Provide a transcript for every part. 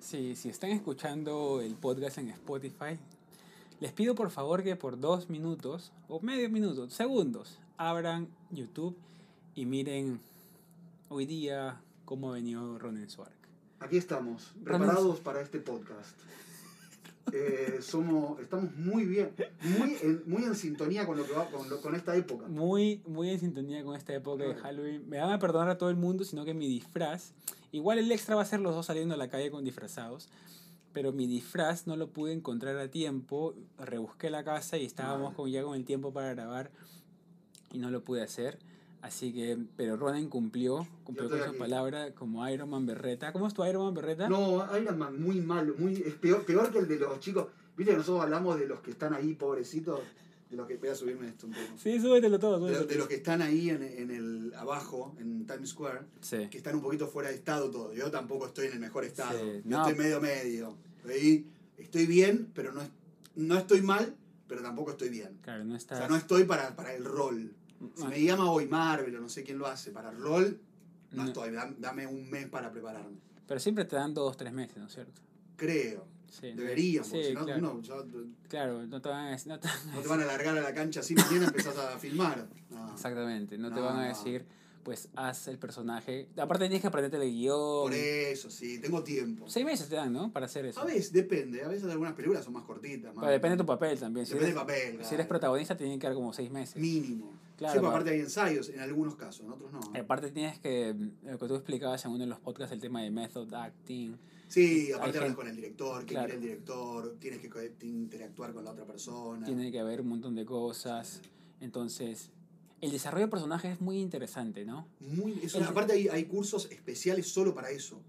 si, si están escuchando el podcast en Spotify, les pido por favor que por dos minutos, o medio minuto, segundos, abran YouTube y miren hoy día cómo ha venido Ronen Swark. Aquí estamos, preparados para este podcast. Eh, somos, estamos muy bien, muy en, muy en sintonía con lo que va, con, lo- con esta época. Muy, muy en sintonía con esta época de Claro. Halloween. Me van a perdonar a todo el mundo, sino que mi disfraz, igual el extra va a ser los dos saliendo a la calle con disfrazados, pero mi disfraz no lo pude encontrar a tiempo. Rebusqué la casa y estábamos con, ya con el tiempo para grabar y no lo pude hacer. Así que, pero Ronan cumplió, cumplió con su palabra como Iron Man Berreta. ¿Cómo es tu Iron Man Berreta? No, Iron Man muy malo, muy, es peor, peor que el de los chicos. Viste que nosotros hablamos de los que están ahí, pobrecitos, de los que voy a subirme esto un poco. Sí, súbetelo todo. De, súbetelo de los que están ahí en, en el abajo, en Times Square, Sí. que están un poquito fuera de estado todo. Yo tampoco estoy en el mejor estado. Sí, Yo no. estoy medio medio. Estoy, estoy bien, pero no, no estoy mal, pero tampoco estoy bien. Claro, no O está. sea, no estoy para, para el rol. Si me llama hoy Marvel o no sé quién lo hace, para el rol, no, No. estoy. Dam- Dame un mes para prepararme. Pero siempre te dan dos, tres meses, ¿no es cierto? Creo. Sí. Deberíamos. Sí, si no, claro. ya- Claro, no te van a. No te van a no te van a largar a la cancha así, mañana empezás a filmar. No. Exactamente, no, te No, van a no. decir, pues haz el personaje. Aparte tienes que aprenderte el guion. Por eso, sí, tengo tiempo. Seis meses te dan, ¿no? Para hacer eso. A veces depende, a veces algunas películas son más cortitas. Más, Pero depende de tu papel también. Si Depende eres, del papel. si claro. eres protagonista, tienen que dar como seis meses. Mínimo. Claro, sí, aparte hay ensayos en algunos casos, en otros no. Aparte tienes que, lo que tú explicabas en uno de los podcasts, el tema de method acting. Sí, aparte hablas con el director, qué Claro. quiere el director, tienes que interactuar con la otra persona. Tiene que haber un montón de cosas. Entonces, el desarrollo de personajes es muy interesante, ¿no? Muy, es El- aparte hay, hay cursos especiales solo para eso.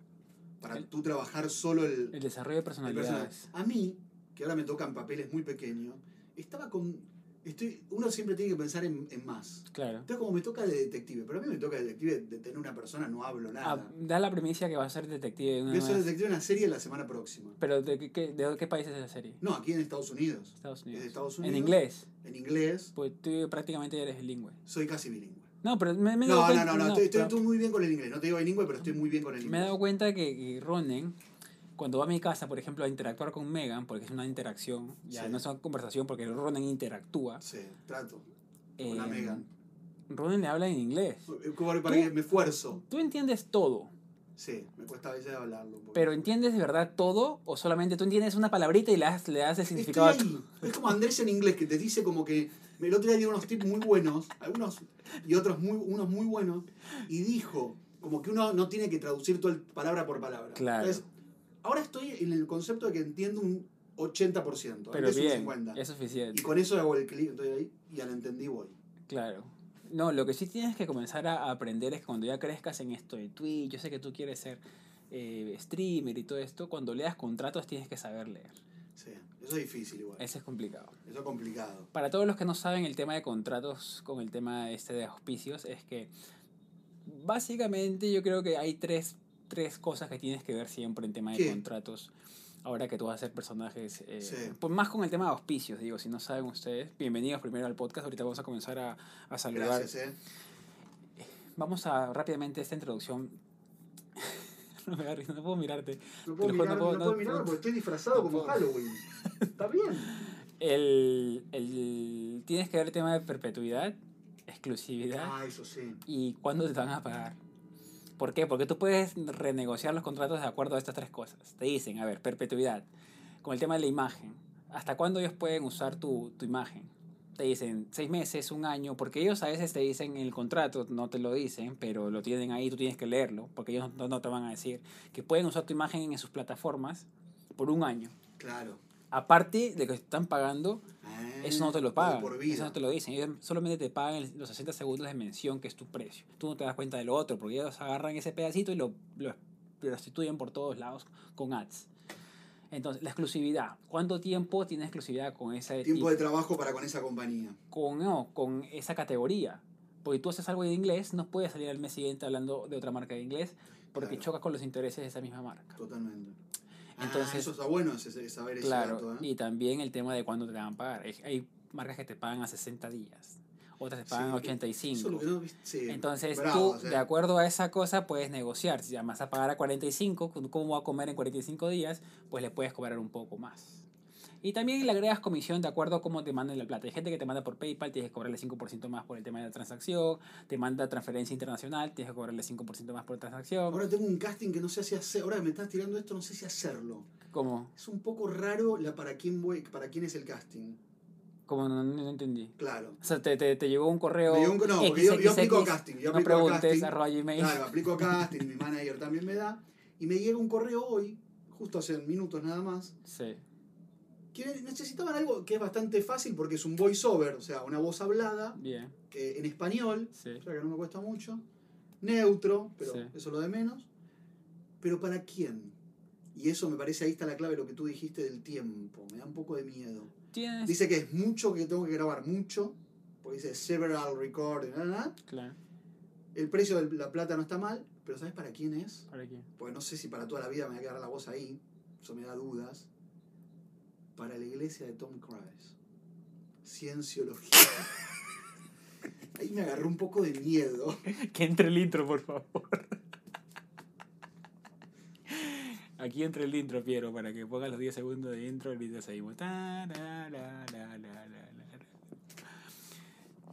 Para El- tú trabajar solo el, El desarrollo de el personaje. personalidades. A mí, que ahora me tocan papeles muy pequeños, estaba con... Estoy, uno siempre tiene que pensar en, en más. Claro. Entonces como me toca de detective, pero a mí me toca de detective de tener una persona, no hablo nada. Ah, da la primicia que vas a ser detective de una Voy a ser detective en una serie la semana próxima. Pero ¿de qué, de qué país es esa serie? No, aquí en Estados Unidos. Estados Es Unidos. de Estados En Unidos. inglés. En inglés. Pues tú prácticamente eres bilingüe. Soy casi bilingüe. No, pero me, me No, no, cuenta, no, no, estoy, estoy- pero estoy muy bien con el inglés. No te digo bilingüe, pero estoy muy bien con el me he inglés. dado cuenta que, que Ronen, cuando va a mi casa, por ejemplo, a interactuar con Megan, porque es una interacción, ya Sí. no es una conversación, porque Ronen interactúa. Sí, trato. eh, Con la Megan. Ronen le habla en inglés. Como para que me esfuerzo. Tú entiendes todo, Sí, me cuesta a veces hablarlo. poco. pero ¿entiendes de verdad todo o solamente tú entiendes una palabrita y le das, le das el Estoy significado? a ahí. Es como Andrés en inglés, que te dice como que... El otro día dio unos tips muy buenos, algunos y otros muy, unos muy buenos, y dijo como que uno no tiene que traducir todo el palabra por palabra. Claro. Entonces, ahora estoy en el concepto de que entiendo un 80%, Pero antes un bien, 50%. es suficiente. Y con eso hago el clic, estoy ahí, y ya lo entendí voy. Claro. No, lo que sí tienes que comenzar a aprender es cuando ya crezcas en esto de Twitch, yo sé que tú quieres ser eh, streamer y todo esto, cuando leas contratos tienes que saber leer. Sí, eso es difícil igual. Eso es complicado. Eso es complicado. Para todos los que no saben el tema de contratos con el tema este de auspicios, es que básicamente yo creo que hay tres, tres cosas que tienes que ver siempre en tema de ¿Qué? contratos. Ahora que tú vas a hacer personajes, eh, Sí. pues más con el tema de auspicios, digo, si no saben ustedes, bienvenidos primero al podcast, ahorita vamos a comenzar a, a saludar. Gracias, ¿eh? Vamos a rápidamente esta introducción. no me risa, no puedo mirarte. No puedo mirar, no no puedo- no mirar puedo- porque estoy disfrazado no como puedo. Halloween. Está bien. El, el, tienes que ver el tema de perpetuidad, exclusividad Ah, eso sí. y cuándo te van a pagar. ¿Por qué? Porque tú puedes renegociar los contratos de acuerdo a estas tres cosas. Te dicen, a ver, perpetuidad, con el tema de la imagen. ¿Hasta cuándo ellos pueden usar tu, imagen? Te dicen seis meses, un año, porque ellos a veces te dicen en el contrato, no te lo dicen, pero lo tienen ahí, tú tienes que leerlo, porque ellos no te van a decir que pueden usar tu imagen en sus plataformas por un año. Claro. Aparte de que están pagando Ah, eso no te lo pagan. Por vida. Eso no te lo dicen. Ellos solamente te pagan los 60 segundos de mención, que es tu precio. Tú no te das cuenta de lo otro, porque ellos agarran ese pedacito y lo, lo, restituyen por todos lados con ads. Entonces, la exclusividad. ¿Cuánto tiempo tienes exclusividad con esa Tiempo de trabajo para con esa compañía. con, no, con esa categoría? Porque tú haces algo de inglés, no puedes salir al mes siguiente hablando de otra marca de inglés, porque Claro. choca con los intereses de esa misma marca. Totalmente. Entonces- ah, eso está bueno, ese- saber ese Claro, dato. ¿eh? y también el tema de cuándo te van a pagar. Hay, marcas que te pagan a 60 días. otras te pagan Sí, 85. Eso es lo que no. Sí, Entonces bravo, tú, o sea, de acuerdo a esa cosa, puedes negociar. Si vas a pagar a 45, ¿cómo va a comer en 45 días? Pues le puedes cobrar un poco más. Y también le agregas comisión de acuerdo a cómo te manden la plata. Hay gente que te manda por PayPal, tienes que cobrarle 5% más por el tema de la transacción. Te manda transferencia internacional, tienes que cobrarle 5% más por transacción. Ahora tengo un casting que no sé si hacer. Ahora que me estás tirando esto, no sé si hacerlo. ¿Cómo? Es un poco raro la para quién voy, para quién es el casting. ¿Cómo? No, entendí. Claro. O sea, te, te, te llegó un correo. Llegó un- no, porque yo- yo aplico casting, yo no aplico preguntes, casting. arroba gmail. Claro, aplico casting, mi manager también me da. Y me llega un correo hoy, justo hace minutos nada más, Sí. Que necesitaban algo que es bastante fácil porque es un voiceover, o sea, una voz hablada, Bien. que en español, Sí. o sea que no me cuesta mucho, neutro, pero Sí. eso es lo de menos. Pero ¿para quién? Y eso me parece, ahí está la clave de lo que tú dijiste del tiempo, me da un poco de miedo. Tienes. Dice que es mucho, que tengo que grabar mucho, porque dice several recording, nada, nada. Claro. El precio de la plata no está mal, pero ¿sabes para quién es? ¿Para qué? Porque no sé si para toda la vida me va a quedar la voz ahí, eso me da dudas. Para la iglesia de Tom Cruise. Cienciología. Ahí me agarró un poco de miedo. Que entre el intro, por favor. Aquí entre el intro, Piero, para que pongas los 10 segundos de intro, ahorita seguimos. Ta, la, la, la, la, la, la.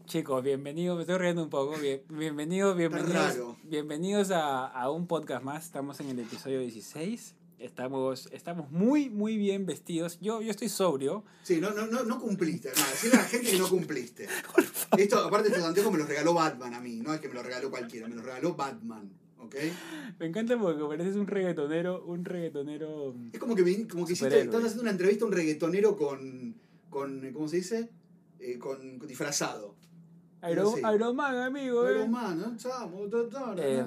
Chicos, bienvenidos, me estoy riendo un poco. bien- bienvenidos, bienvenidos, bienvenidos a, a un podcast más. Estamos en el episodio 16. Estamos, estamos muy, muy bien vestidos. Yo, yo estoy sobrio. Sí, no, no, no, no cumpliste. Nada, decirle a la gente que no cumpliste. Esto, aparte, estos anteojos me los regaló Batman a mí. No es que me los regaló cualquiera, me los regaló Batman. ¿Ok? Me encanta porque pareces un reggaetonero, un reggaetonero. Es como que, me- como que hiciste, estás haciendo una entrevista a un reggaetonero con, con ¿cómo se dice? Eh, con, con disfrazado. Iron, Sí. Amigo. Eh. man, ¿no? Chamo, Eh.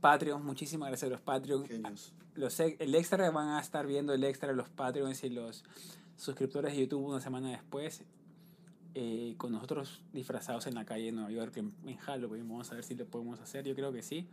Patreons, muchísimas gracias a los Patreons. Genios. Los, el extra van a estar viendo el extra los Patreons y los suscriptores de YouTube una semana después. eh, con nosotros disfrazados en la calle de Nueva York, en, en Halloween. Vamos a ver si lo podemos hacer. Yo creo que sí.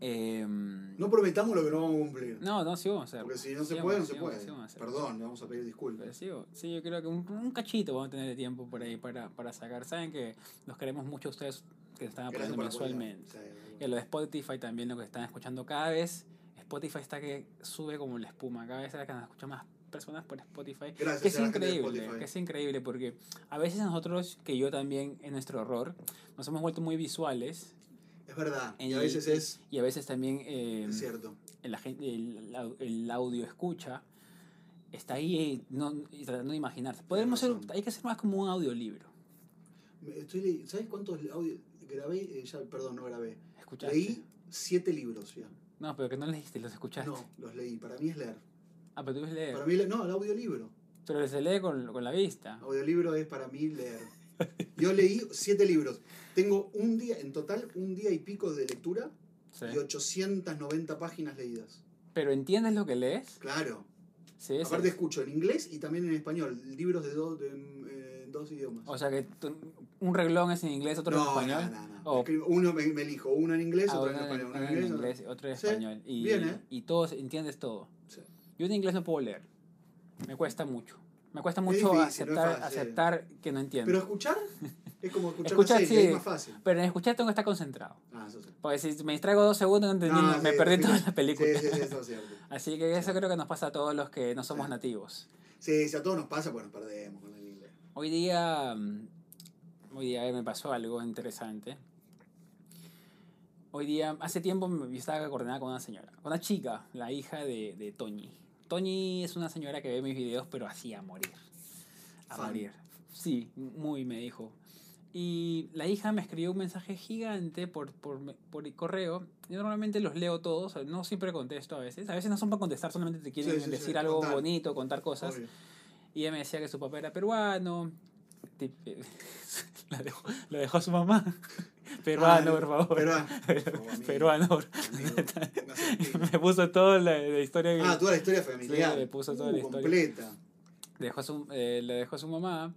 Em, No prometamos lo que no vamos a cumplir. no, no, sí vamos a hacer. Porque si no Sí se puede, no se puede. sí vamos. Perdón, le vamos a pedir disculpas. sí, sí, yo creo que un, un cachito vamos a tener de tiempo por ahí para, para sacar. Saben que los queremos mucho a ustedes que están apoyando mensualmente. Y a lo de Spotify también lo que están escuchando cada vez. Spotify está que sube como la espuma. Cada vez que nos escuchan más personas por Spotify. Gracias que es increíble. Que es increíble porque a veces nosotros, que yo también en nuestro error, nos hemos vuelto muy visuales. Es verdad. Y Y- a veces es, Y a veces también eh, es cierto. el, el, el audio escucha está ahí eh, no, y tratando de imaginarse. Podemos ser, hay que hacer más como un audiolibro. Estoy ¿Sabes cuántos audios grabé? Eh, ya, perdón, no grabé. ¿Escuchaste? Leí siete libros ya. No, pero que no leíste, los escuchaste. No, los leí. Para mí es leer. Ah, pero tú ves leer. Para mí, no, el audiolibro. Pero se lee con, con la vista. Audiolibro es para mí leer. Yo leí siete libros. Tengo un día, en total, un día y pico de lectura Sí. y 890 páginas leídas. Pero ¿entiendes lo que lees? Claro. Sí, sí. Aparte escucho en inglés y también en español. Libros de, dos de eh, dos idiomas. O sea que tú- un reglón es en inglés, otro en español. No, no, no. O- Escribo- Uno me, me elijo, uno en inglés, Ah, otro en español. Uno en inglés, inglés, otro en Sí, español. Y, bien, ¿eh? y todos entiendes todo. Yo en inglés no puedo leer. Me cuesta mucho. Me cuesta Es mucho difícil, no aceptar, fácil. aceptar que no entiendo. Pero Pero, escuchar es como escuchar, Escuchar, una serie, sí. es más fácil. en escuchar tengo que estar concentrado. Ah, eso sí. Porque si me distraigo dos segundos no entendí, No, me sí, perdí sí, toda sí. la película. Sí, sí, eso es cierto. Así que eso creo que nos pasa a todos los que no somos nativos. Sí, si a todos nos pasa, pues nos perdemos con el inglés. Hoy día, mm, hoy día me pasó algo interesante. Hoy día, hace tiempo me- yo estaba coordinada con una señora, con una chica, la hija de, de Toñi. Toñi es una señora que ve mis videos, pero así a morir. A Fan. morir. Sí, muy me dijo. Y la hija me escribió un mensaje gigante por, por, por el correo. Yo normalmente los leo todos, no siempre contesto a veces. A veces no son para contestar, solamente te quieren Sí, sí, sí, decir algo contar. bonito, contar cosas. Obvio. Y ella me decía que su papá era peruano. La dejó, la dejó su mamá. Peruano, Ah, por favor. Peruano. Peruano. Me puso toda la, la historia Ah, toda la historia familiar. Sí, le puso toda Uh, la historia. completa. dejó su, eh, le dejó su mamá.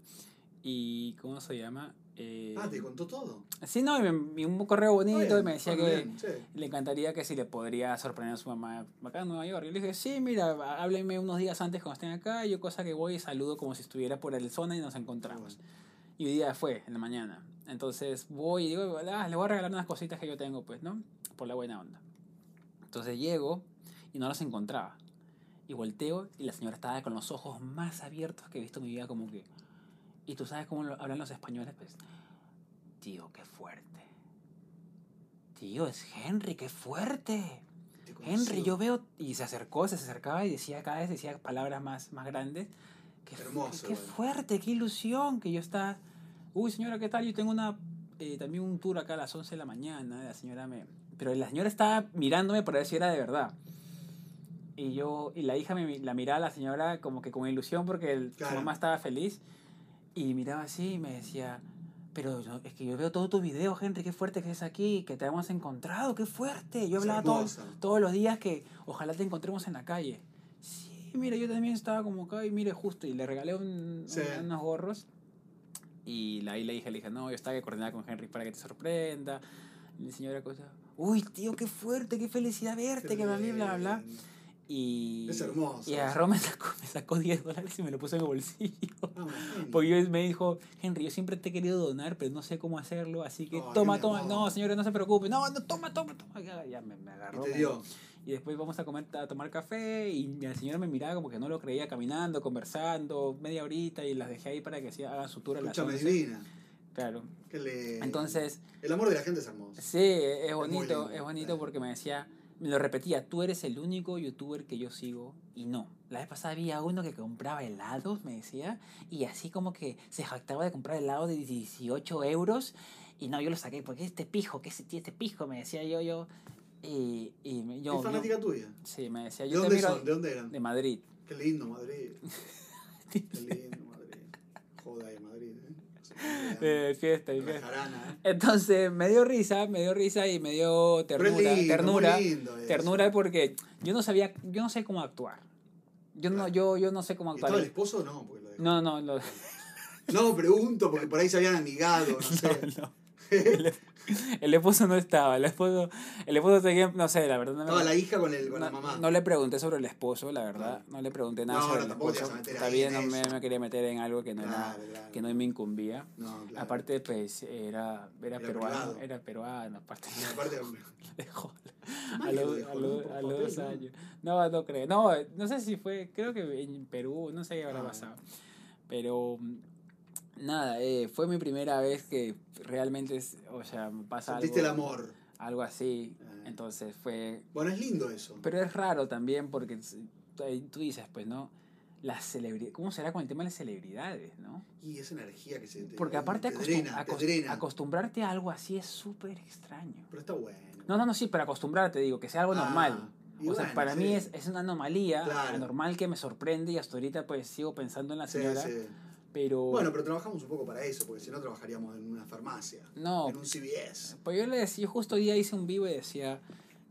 Y, ¿cómo se llama? Eh, Ah, te contó todo. sí, no, y me un correo bonito Está y bien, me decía bueno, que bien, sí. le encantaría que si le podría sorprender a su mamá acá en Nueva York. Y le dije, sí, mira, hábleme unos días antes cuando estén acá. Yo cosa que voy y saludo como si estuviera por el zona y nos encontramos. Y hoy día fue, en la mañana. Entonces voy y digo, ah, le voy a regalar unas cositas que yo tengo, pues, ¿no? Por la buena onda. Entonces llego y no las encontraba. Y volteo y la señora estaba con los ojos más abiertos que he visto en mi vida, como que... Y tú sabes cómo lo- hablan los españoles, pues... Tío, qué fuerte. Tío, es Henry, qué fuerte. Henry, yo veo... Y se acercó, se acercaba y decía cada vez, decía palabras más, más grandes. Qué, Hermoso, Qué bueno. fuerte, qué ilusión que yo estaba... Uy, señora, ¿qué tal? Yo tengo una... eh, también un tour acá a las 11 de la mañana. La señora me... Pero la señora estaba mirándome para ver si era de verdad. Y yo... Y la hija me la miraba a la señora como que con ilusión porque el, su Claro. mamá estaba feliz. Y miraba así y me decía... Pero yo- es que yo veo todos tus videos, Henry, qué fuerte que es aquí, que te hemos encontrado, qué fuerte. Yo hablaba todos, todos los días que ojalá te encontremos en la calle. Sí, mira, yo también estaba como acá y mire justo y le regalé un- Sí. un- unos gorros. Y la, ahí le dije, le dije, no, yo estaba coordinada con Henry para que te sorprenda. Y la señora cosa, uy, tío, qué fuerte, qué felicidad verte, que bla, bla, bla, bla. Y, Es hermoso y agarró, me sacó, me sacó 10 dólares y me lo puso en el bolsillo. Ah. Porque yo- me dijo, Henry, yo siempre te he querido donar, pero no sé cómo hacerlo, así que Ay, toma, toma. No, señora, no se preocupe. No, no, toma, toma, toma. Ya, me, me Y agarró. te me- dio. Y después vamos a comer a tomar café y la señora me miraba como que no lo creía caminando, conversando, media horita y las dejé ahí para que hagan su tour a las Escúchame, 11. divina. Claro. Que le... Entonces, El amor de la gente es hermoso. sí, es bonito, lindo, es bonito porque me decía, me lo repetía, tú eres el único youtuber que yo sigo y no. La vez pasada había uno que compraba helados, me decía, y así como que se jactaba de comprar helado de 18 euros y no, yo lo saqué porque este pijo, que ese este pijo, me decía yo, yo, y, y yo, ¿Es yo- fanática tuya? sí, me decía, ¿De yo te dónde son? ¿De dónde eran? de Madrid. Qué lindo Madrid. Qué lindo Madrid. Joda de Madrid, ¿eh? de fiesta y La fiesta. jarana, ¿eh? Entonces me dio risa, me dio risa y me dio ternura, lindo, ternura, ternura porque yo no sabía, yo no sé cómo actuar. Yo no, yo, yo no sé cómo ¿Y actuar. estaba el esposo o no? Lo. No, no, no. No, pregunto, porque por ahí se habían amigado, no sé. no. El, esposo no estaba, el esposo, el esposo seguía, no sé, la verdad no Estaba la hija con, el, con la no, mamá. no le pregunté sobre el esposo, la verdad. Ah. No le pregunté nada No, sobre el esposo. en no me, me quería meter en algo que no, era, Claro, claro. que no me incumbía. Claro. Aparte, pues, era, era, Era peruano. privado. Era peruano, aparte. Aparte, dejó a los, dejó, a ¿no? los- a los dos ¿no? años. No, no creo. No, no sé si fue, creo que en Perú, no sé qué habrá Ah. pasado. Pero nada, eh, fue mi primera vez que realmente, es, o sea, me pasa sentiste el algo, amor. algo así. Ah. Entonces fue... Bueno, es lindo eso. Pero es raro también porque tú dices, pues, ¿no? Las celebridades, ¿cómo será con el tema de las celebridades, no? Y esa energía que se te, Porque aparte te acostum- drena, te acos- drena. acostumbrarte a algo así es súper extraño. Pero está bueno. No, no, no, sí, pero acostumbrarte, digo, que sea algo Ah, normal. O sea, bueno, para sí. mí es, es una anomalía Claro. anormal que me sorprende y hasta ahorita pues sigo pensando en la Sí, señora, sí. Pero Bueno, pero trabajamos un poco para eso, porque si no trabajaríamos en una farmacia, no, en un CVS. pues yo le decía, justo hoy día hice un vivo y decía,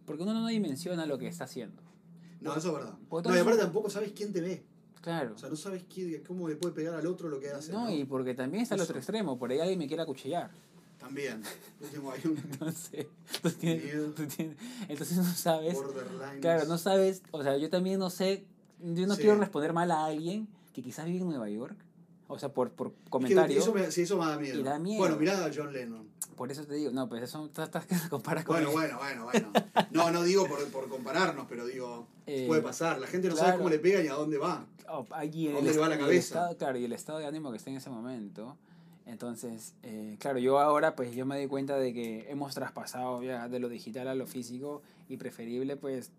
porque uno no dimensiona lo que está haciendo. No, eso es verdad. Porque No, y aparte tampoco sabes quién te ve. Claro. O sea, no sabes quién, cómo le puede pegar al otro lo que hace. No, ¿no? y porque también está el Eso. otro extremo, por ahí alguien me quiere acuchillar. También. Yo Entonces, tú tienes- Miedo. tú tienes- entonces no sabes, claro, no sabes, o sea, yo también no sé, yo no Sí. quiero responder mal a alguien que quizás vive en Nueva York, o sea, por, por Es que Eso sí, eso me da miedo. Y da miedo. Bueno, mirá a John Lennon. por eso te digo, no, pues eso estás que se compara con Bueno, bueno, bueno, bueno. No, no digo por, por compararnos, pero digo, Eh, puede pasar. La gente no claro. sabe cómo le pega ni a dónde va. Oh, allí en ¿A el, dónde le va la y el cabeza? estado, claro, y el estado de ánimo que está en ese momento. Entonces, eh, claro, yo ahora pues yo me doy cuenta de que hemos traspasado ya de lo digital a lo físico y preferible pues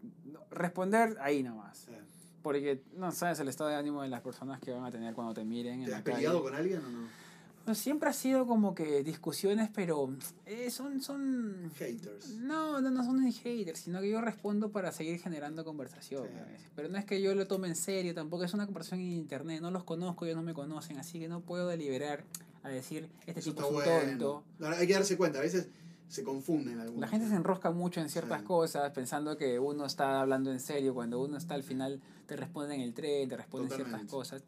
responder ahí nomás. Eh, Porque no sabes el estado de ánimo de las personas que van a tener cuando te miren en ¿Te la has calle. peleado con alguien o no? Siempre ha sido como que discusiones, pero eh, son, son... Haters. No, no, no son ni haters, sino que yo respondo para seguir generando conversación. Sí. Pero no es que yo lo tome en serio, tampoco es una conversación en internet, no los conozco, ellos no me conocen, así que no puedo deliberar a decir, este Eso tipo es un bueno. tonto. La Hay que darse cuenta, a veces se confunden algunos. La gente se enrosca mucho en ciertas Sí. cosas, pensando que uno está hablando en serio, cuando uno está al final te responde en el tren, te responden ciertas Totalmente. cosas,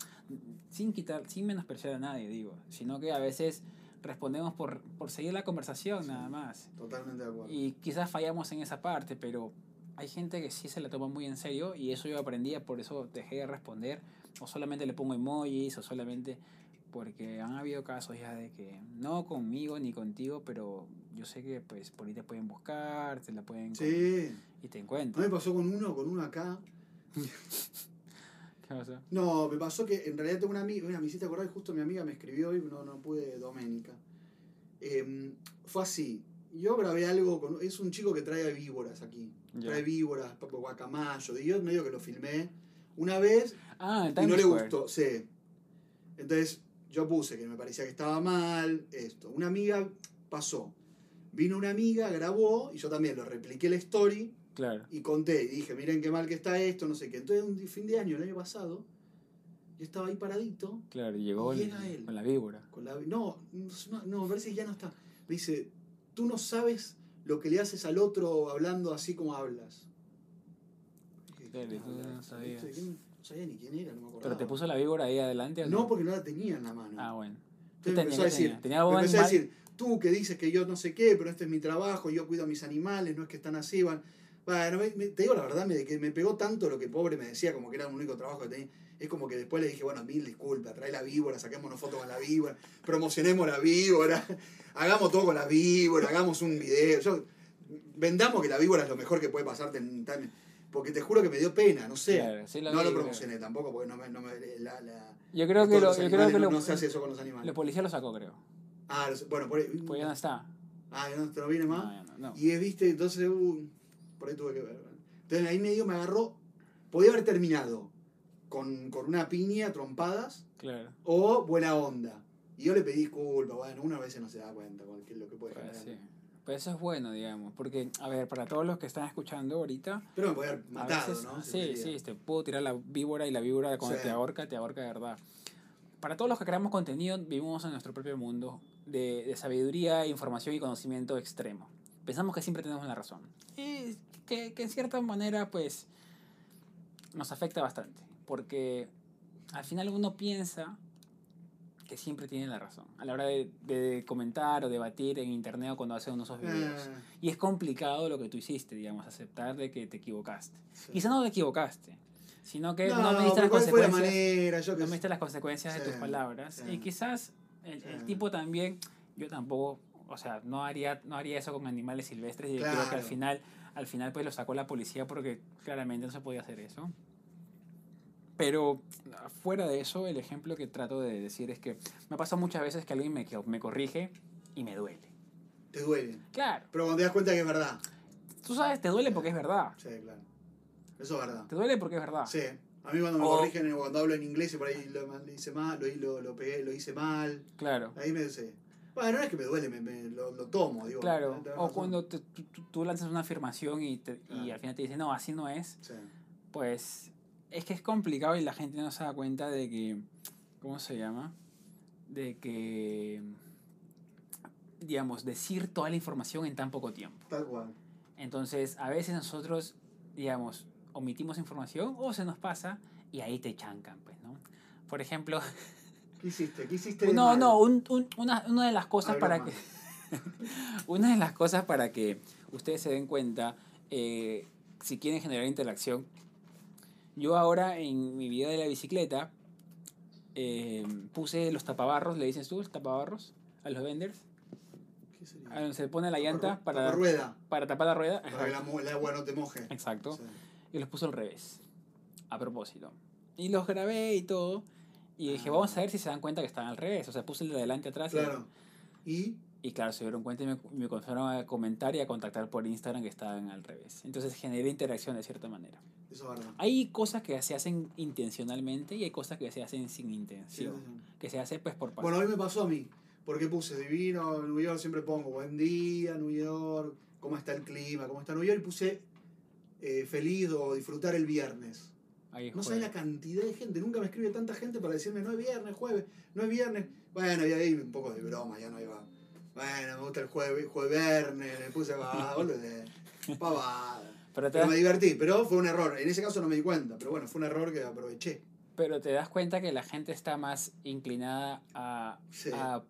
sin quitar, sin menospreciar a nadie, digo, sino que a veces respondemos por, por seguir la conversación Sí. nada más. Totalmente de acuerdo. Y quizás fallamos en esa parte, pero hay gente que sí se la toma muy en serio y eso yo aprendí, por eso dejé de responder, o solamente le pongo emojis, o solamente... Porque han habido casos ya de que no conmigo ni contigo, pero yo sé que pues por ahí te pueden buscar, te la pueden Sí. y te encuentran. me pasó con uno, con uno acá. ¿Qué pasó? No, me pasó que en realidad tengo una amiga, mira, me hiciste acordar, justo mi amiga me escribió y no, no pude, Doménica. Em, fue así. Yo grabé algo con. Es un chico que trae víboras aquí. Trae víboras, guacamayo. Y yo medio que lo filmé una vez Ah, el y no le gustó. Sí. Entonces yo puse que me parecía que estaba mal, esto. Una amiga pasó. Vino una amiga, grabó y yo también lo repliqué la story Claro. y conté y dije, miren qué mal que está esto, no sé qué. Entonces un fin de año, el año pasado, yo estaba ahí paradito Claro, y llegó Y el- él. con la víbora. con la... No, no, no, me parece que ya no está. Me dice, tú no sabes lo que le haces al otro hablando así como hablas. Dije, Claro, ¿quién y tú no sabías. No sabía ni quién era, no me acordaba. Pero te puso la víbora ahí adelante. ¿o No, porque no la tenía en la mano. Ah, bueno. ¿Qué Entonces tenía? empezó a ¿Qué decir, tenía? ¿Tenía me algo empezó a decir, tú que dices que yo no sé qué, pero este es mi trabajo, yo cuido a mis animales, no es que están así, van. Bueno, me- me- te digo la verdad, me, que me pegó tanto lo que pobre me decía, como que era el único trabajo que tenía. Es como que después le dije, bueno, mil disculpas, trae la víbora, saquémonos fotos con la víbora, promocionemos la víbora, hagamos todo con la víbora, hagamos un video. Yo, vendamos que la víbora es lo mejor que puede pasarte en tal- Porque te juro que me dio pena, no sé. Claro, sí lo no vi, lo creo. promocioné tampoco, porque no me. No me la, la- Yo creo que, lo, los yo creo animales, que no, lo, no se hace eso con los animales. la policía lo sacó, creo. Ah, los- bueno, por ahí. Pues ya no está. Ah, ya no te lo viene más. No. Y viste, entonces, uh, por ahí tuve que ver. Entonces ahí medio me agarró. Podía haber terminado con, con una piña, trompadas, Claro. o buena onda. Y yo le pedí disculpas, bueno, una vez no se da cuenta con lo que puede Pues, generar. sí. Pues eso es bueno, digamos. Porque, a ver, para todos los que están escuchando ahorita, Pero me podía haber matado, veces- ¿no? Sí, Sería- sí, te puedo tirar la víbora y la víbora cuando Sí. te ahorca, te ahorca de verdad. Para todos los que creamos contenido, vivimos en nuestro propio mundo de, de sabiduría, información y conocimiento extremo. Pensamos que siempre tenemos la razón. Y que, que en cierta manera, pues, nos afecta bastante. Porque al final uno piensa que siempre tiene la razón. A la hora de, de comentar o debatir en internet o cuando hace unos esos videos. Ah, Y es complicado lo que tú hiciste, digamos, aceptar de que te equivocaste. sí. Quizá no te equivocaste, sino que no, No, me diste las pero ¿cuál fue la consecuencias, manera? Yo no me diste las consecuencias de Sí, tus palabras. sí. Y quizás el, el tipo también, yo tampoco, o sea, no haría, no haría eso con animales silvestres y creo que al Claro. final, al final pues lo sacó la policía porque claramente no se podía hacer eso. Pero fuera de eso, el ejemplo que trato de decir es que me pasa muchas veces que alguien me, que me corrige y me duele. Te duele. Claro, Pero cuando te das cuenta que es verdad. tú sabes, te duele porque es verdad. Sí, claro. Eso es verdad. Te duele porque es verdad. Sí. A mí cuando me O- corrigen o cuando hablo en inglés y por ahí lo, lo hice mal, lo, lo, lo pegué, lo hice mal. Claro. Ahí me dice. Bueno, no es que me duele, me, me- lo, lo tomo, digo. Claro, o cuando te- tú, tú- lanzas una afirmación y, te- y Claro. al final te dicen, no, así no es, Sí. pues es que es complicado y la gente no se da cuenta de que, ¿cómo se llama? De que, digamos, decir toda la información en tan poco tiempo. Tal cual. Entonces, a veces nosotros, digamos, omitimos información o se nos pasa y ahí te chancan, pues, ¿no? Por ejemplo, ¿Qué hiciste? ¿Qué hiciste? de no, mal? no, un- un- una, una de las cosas Habla para más. que... una de las cosas para que ustedes se den cuenta, eh, si quieren generar interacción, yo ahora en mi video de la bicicleta eh, puse los tapabarros, le dices tú, tapabarros a los vendors, ¿Qué sería? a donde se pone la llanta Tapa- para, rueda. para tapar la rueda. Para que la el agua no te moje. Exacto. Sí. Y los puse al revés, a propósito. Y los grabé y todo. Y dije, Ah. vamos a ver si se dan cuenta que están al revés. O sea, puse el de adelante atrás. y- Claro. Y Y claro, se dieron cuenta y me, me comenzaron a comentar y a contactar por Instagram que estaban al revés. Entonces generé interacción de cierta manera. eso es verdad. Hay cosas que se hacen intencionalmente y hay cosas que se hacen sin intención. sí, sí. Que se hace pues por Bueno, hoy me pasó a mí. Porque puse divino, New York siempre pongo buen día, New York, cómo está el clima, cómo está New York. Y puse eh, feliz o disfrutar el viernes. Ahí No sabes la cantidad de gente, nunca me escribe tanta gente para decirme no es viernes, jueves, no es viernes. Bueno, y ahí un poco de broma, ya no iba. Bueno, me gusta el jueves, jueves viernes, me puse a de pavada. Pero te, Pero me das, divertí, pero fue un error. En ese caso no me di cuenta, pero bueno, fue un error que aproveché. pero te das cuenta que la gente está más inclinada a, Sí. a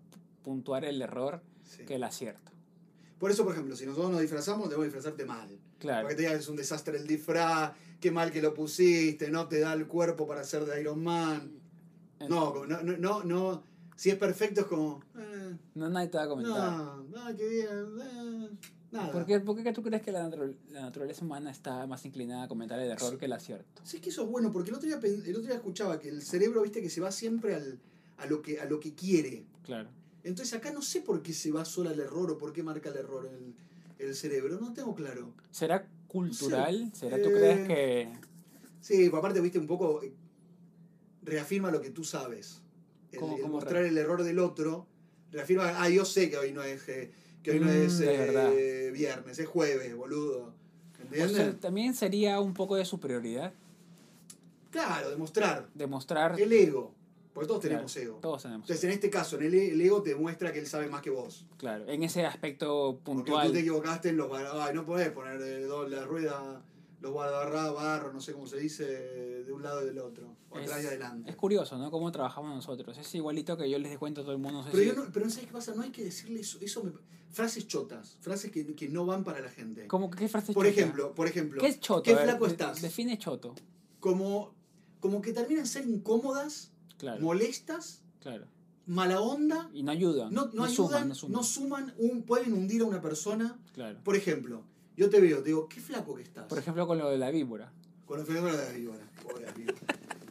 puntuar el error Sí. que el acierto. Por eso, por ejemplo, si nosotros nos disfrazamos, debemos disfrazarte mal. Claro. Porque te digan es un desastre el disfraz, qué mal que lo pusiste, no te da el cuerpo para ser de Iron Man. No, no, no, no, no Si es perfecto es como... eh, No, nadie te va a comentar. no, no, qué bien. eh, nada. ¿Por qué, por qué tú crees que la, natu- la naturaleza humana está más inclinada a comentar el error que el acierto? Sí, es que eso es bueno, porque el otro, día, el otro día escuchaba que el cerebro, viste, que se va siempre al, a, lo que, a lo que quiere. Claro. Entonces acá no sé por qué se va solo al error o por qué marca el error el, el cerebro. No tengo claro. ¿Será cultural? ¿Será tú Eh, crees que.? Sí, pues aparte, viste, un poco eh, reafirma lo que tú sabes. El, ¿Cómo- el mostrar el error del otro, reafirma, ah, yo sé que hoy no es, eh, que hoy no Mm, es eh, viernes, es jueves, boludo. o ¿Entiendes? sea, también sería un poco de superioridad. claro, demostrar. Demostrar. El ego. Porque todos Claro, tenemos ego. Todos tenemos. Entonces, en este caso, en el, e- el ego te demuestra que él sabe más que vos. Claro. En ese aspecto Porque puntual. tú te equivocaste en los Ay, no podés poner eh, la rueda, los guardarra, barros, no sé cómo se dice, de un lado y del otro. O atrás y Es, adelante. es curioso, ¿no? Cómo trabajamos nosotros. Es igualito que yo les cuento a todo el mundo. No sé Pero, si- yo no, pero no sabes qué pasa, no hay que decirle eso. eso me- frases chotas, frases que, que no van para la gente. ¿Cómo, ¿Qué frase Por chota? ejemplo, por ejemplo, ¿Qué es choto? ¿qué ver, flaco de- estás? Define choto. Como, como que terminan ser incómodas, Claro. molestas, Claro. mala onda, Y no ayudan. no, no, ayudan, suman, no no suman. suman, un, pueden hundir a una persona. Claro. Por ejemplo, yo te veo, te digo, qué flaco que estás. Por ejemplo, con lo de la víbora. Con fenómeno de la víbora. Pobre amigo.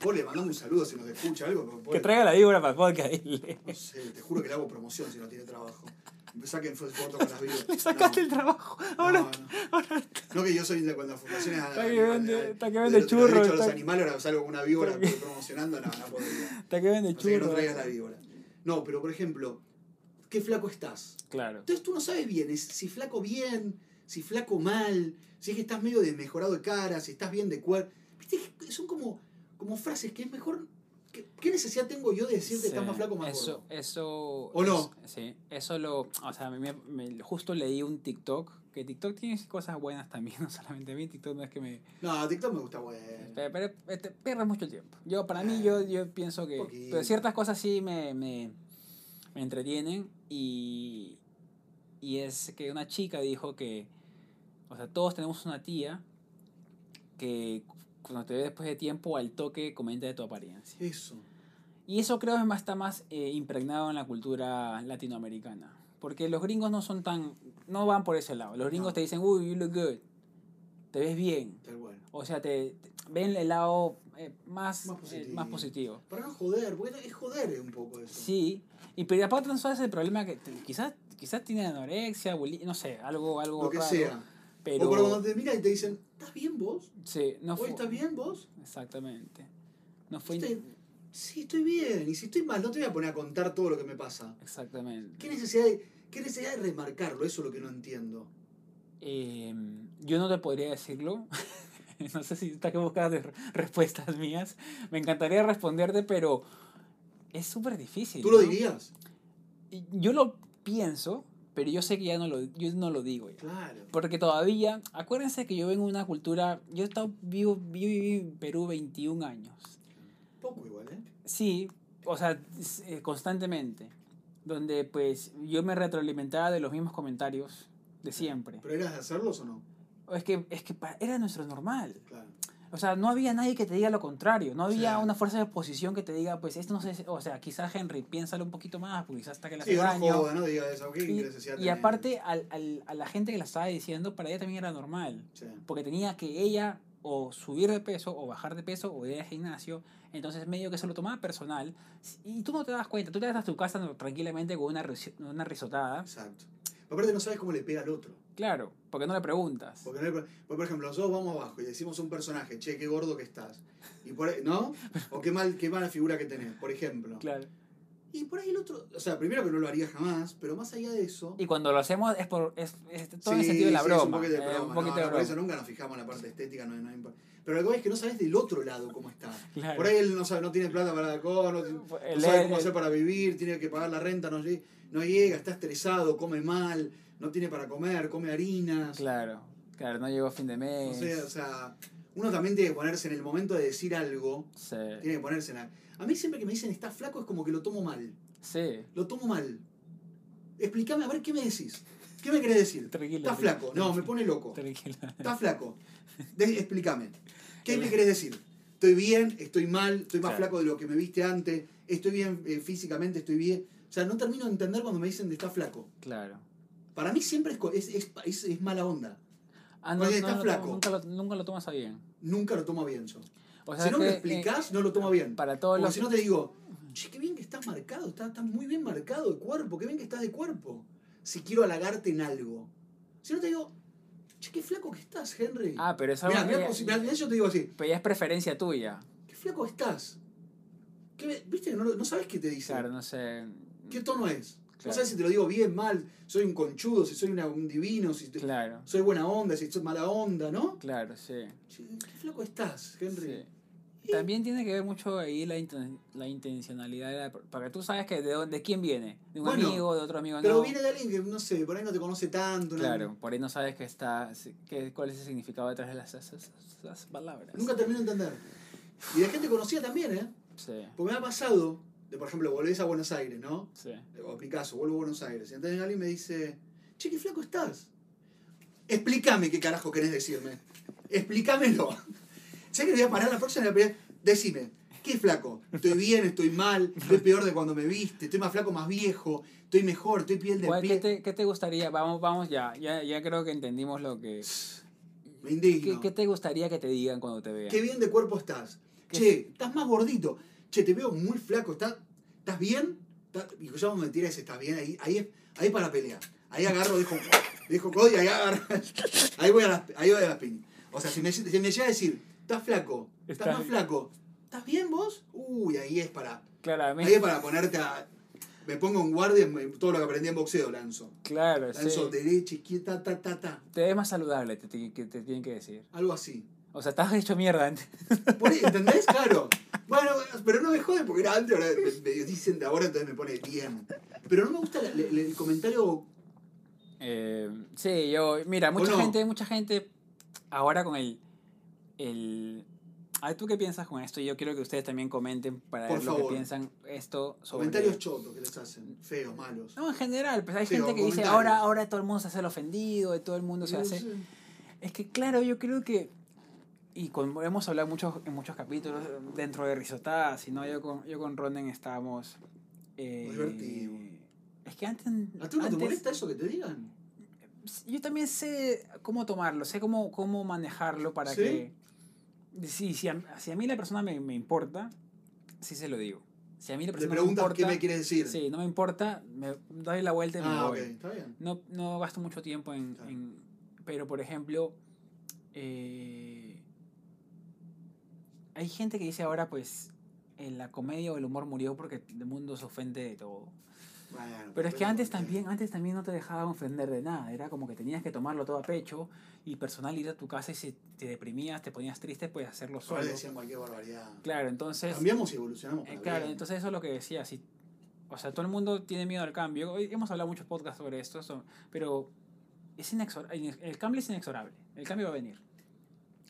Vos le mandamos un saludo si nos escucha algo. Que traiga la víbora para el podcast. No sé, te juro que le hago promoción si no tiene trabajo. Que fue foto con las víboras. Le sacaste no, el trabajo. no, Ahora. no. ahora No que yo soy de cuando fundaciones Está que vende- está que vende churros, de los está- animales, ahora salgo con una víbora está que- promocionando, no, no podría. Hasta que vende sea que no traigas la víbora. No, pero por ejemplo, ¿qué flaco estás? Claro. Entonces tú no sabes bien si flaco bien, si flaco mal, si es que estás medio desmejorado de cara, si estás bien de cuerpo. Son como, como frases que es mejor. ¿Qué, qué necesidad tengo yo de decirte estás Sí, más flaco o más eso, gordo? Eso. ¿O no? es- sí, eso lo. O sea, me, me- justo leí un TikTok. Que TikTok tiene cosas buenas también, no solamente a mí. TikTok no es que me. No, TikTok me gusta, bueno. Pero, pero, este, pierdes mucho el tiempo. Yo, para mí, yo, yo pienso que. Poquito. Pero ciertas cosas sí me, me, me entretienen. Y. Y es que una chica dijo que. O sea, todos tenemos una tía que cuando te ve después de tiempo al toque comenta de tu apariencia. Eso. Y eso creo que está más eh, impregnado en la cultura latinoamericana. Porque los gringos no son tan. No van por ese lado. Los gringos No. te dicen, uy, you look good. Te ves bien. Tal cual. O sea, te, te- ven el lado eh, más, Más eh, positivo. más positivo. Para no joder, porque es joder un poco eso. Sí. Y pero aparte no sabes el problema que te- quizás quizás tiene anorexia, buli- no sé, algo algo Lo que raro, sea. Pero O cuando te miran y te dicen, ¿estás bien vos? sí, no ¿Hoy fue estás bien vos? exactamente. No fue Estoy- Sí, estoy bien. Y si estoy mal, no te voy a poner a contar todo lo que me pasa. exactamente. ¿Qué necesidad de, qué necesidad de remarcarlo? Eso es lo que no entiendo. Eh, yo no te podría decirlo. no sé si está que buscas respuestas mías. Me encantaría responderte, pero es súper difícil. ¿Tú lo ¿no? dirías? Yo lo pienso, pero yo sé que ya no lo, yo no lo digo ya. Claro. Porque todavía, acuérdense que yo vengo de una cultura, yo he estado vivo, viví en Perú 21 años. Poco igual, ¿eh? Sí, o sea, eh, constantemente. Donde pues yo me retroalimentaba de los mismos comentarios de siempre. ¿Pero eras de hacerlos o no? Es que, es que era nuestro normal. Claro. O sea, no había nadie que te diga lo contrario. No había Sí. una fuerza de oposición que te diga, pues esto no sé, o sea, quizás Henry, piénsalo un poquito más, porque quizás hasta que le Sí, daño. joda, no diga eso. ¿Qué Y, y aparte, al, al- a la gente que la estaba diciendo, para ella también era normal. Sí. Porque tenía que ella o subir de peso, o bajar de peso, o ir al gimnasio. Entonces, medio que se lo tomaba personal. Y tú no te das cuenta. Tú te vas a tu casa tranquilamente con una, una risotada. Exacto. Aparte no sabes cómo le pega al otro. Claro, porque no le preguntas. Porque, no hay- porque, por ejemplo, nosotros vamos abajo y decimos a un personaje, che, qué gordo que estás. Y por ahí- ¿No? O qué, mal, qué mala figura que tenés, por ejemplo. Claro. Y por ahí el otro, o sea, primero que no lo haría jamás, pero más allá de eso... Y cuando lo hacemos es por es, es todo en el Sí, sentido de la sí, es broma. un poquito de eh, broma. un poquito no, de no, por eso nunca nos fijamos en la parte estética, no, no importa. Pero lo que es que no sabes del otro lado cómo está. Claro. Por ahí él no sabe, no tiene plata para la cosa, no, El- sabe el- cómo hacer para vivir, tiene que pagar la renta, no, no llega, está estresado, come mal, no tiene para comer, come harinas. Claro, claro, no llegó a fin de No mes. sé, o sea, uno también tiene que ponerse en el momento de decir algo, Sí. tiene que ponerse en la... A mí siempre que me dicen está flaco es como que lo tomo mal. Sí. Lo tomo mal. Explícame, a ver, ¿qué me decís? ¿Qué me querés decir? Tranquilo. Está flaco. No, me pone loco. Tranquilo. Está flaco. De- explícame. ¿Qué me querés decir? estoy bien, estoy mal, estoy más Claro. flaco de lo que me viste antes, estoy bien eh, físicamente, estoy bien. O sea, no termino de entender cuando me dicen de está flaco. Claro. Para mí siempre es, es, es, mala onda. Ah, no, está flaco. nunca, lo, nunca lo tomas a bien. Nunca lo tomo bien yo. O sea si no me lo explicás, eh, no lo tomo bien. para todos Porque los... si no te digo, che, qué bien que estás marcado, estás, estás muy bien marcado de cuerpo, qué bien que estás de cuerpo. Si quiero halagarte en algo. Si no te digo, che, qué flaco que estás, Henry. Ah, pero eso Mirá, mirá, como si- mirá, yo te digo así, pero ya es preferencia tuya. qué flaco estás. ¿Qué ve- ¿Viste no, no sabes qué te dice? Claro, no sé. ¿Qué tono es? No sabes si te lo digo bien, mal, soy un conchudo, si soy una- un divino, si te- Claro, soy buena onda, si soy mala onda, ¿no? claro, sí. Qué flaco estás, Henry. sí. También tiene que ver mucho ahí la, inten- la intencionalidad, porque tú sabes que de, dónde- de quién viene, de un Bueno, amigo, de otro amigo, Pero no. viene de alguien que, no sé, por ahí no te conoce tanto. ¿no? Claro, por ahí no sabes que está, que, cuál es el significado detrás de las, esas- esas palabras. Nunca termino de entender. Y de gente conocida también, ¿eh? Sí, Porque me ha pasado, de por ejemplo, volvés a Buenos Aires, ¿no? sí. O Picasso, vuelvo a Buenos Aires. Y entonces alguien me dice, che, qué flaco estás. Explícame qué carajo querés decirme. Explícamelo. sé que voy a parar la próxima y voy a decime, ¿qué flaco? ¿Estoy bien? ¿Estoy mal? ¿Estoy peor de cuando me viste? ¿Estoy más flaco, más viejo? ¿Estoy mejor? ¿Estoy piel de ¿Cuál- ¿Qué piel? te, qué te gustaría? Vamos, vamos ya, ya, ya creo que entendimos lo que... Me indigno. ¿Qué, qué te gustaría que te digan cuando te vean? Qué bien de cuerpo estás. ¿Qué? Che, estás más gordito. Che, te veo muy flaco. ¿Estás, ¿estás bien? ¿Estás- Y yo me tira ese, ¿estás bien? Ahí, ahí, es- ahí para pelear. Ahí agarro, dejo, dejo codo y ahí agarro. Ahí voy a las, ahí voy a las piñas. O sea, si me, si me llega a decir, estás flaco, estás más flaco, ¿estás bien vos? Uy, ahí es para. Ahí Claramente. es para ponerte a. Me pongo en guardia, todo lo que aprendí en boxeo lanzo. Claro, sí. Lanzo derecha, izquierda, ta, ta, ta. Te ves más saludable, te, te, te tienen que decir. Algo así. O sea, estás hecho mierda antes. ¿Entendés? Claro. Bueno, pero no me jode porque era antes, ahora me, dicen de ahora, entonces me pone bien. Pero no me gusta la- la- el comentario. Eh, sí, yo, mira, mucha no? gente, mucha gente ahora con el, el... A ¿tú qué piensas con esto? Yo quiero que ustedes también comenten para Por ver lo que favor. piensan esto sobre... Comentarios chotos que les hacen. Feos, malos. No, en general, pues hay Sí, gente que dice, ahora, ahora todo el mundo se hace el ofendido, y todo el mundo se No hace... sé. Es que claro, yo creo que, y como hemos hablado muchos, en muchos capítulos dentro de Risotadas, y no, yo con, yo con Ronen estábamos... eh, Muy divertido. Es que antes... ¿A ti no te antes- molesta eso que te digan? yo también sé cómo tomarlo, sé cómo, cómo manejarlo para ¿Sí? que... Sí, si a, si a mí la persona me, me importa, sí se lo digo. Si a mí la persona me importa, qué me quieres decir. Sí, no me importa, me doy la vuelta y me ah, ok, voy. está bien. No, no gasto mucho tiempo en, en- Pero, por ejemplo, eh, hay gente que dice ahora, pues, en la comedia o el humor murió porque el mundo se ofende de todo. Bueno, Pero es que antes también, antes también no te dejaban ofender de nada. Era como que tenías que tomarlo todo a pecho y personal ir a tu casa y si te deprimías, te ponías triste, pues hacerlo solo. Ahora decían cualquier barbaridad. Claro, entonces... Cambiamos y evolucionamos. eh, claro, bien. entonces eso es lo que decía. Si, o sea, todo el mundo tiene miedo al cambio. Hoy hemos hablado muchos podcasts sobre esto, so- pero es inexor- el cambio es inexorable. El cambio va a venir.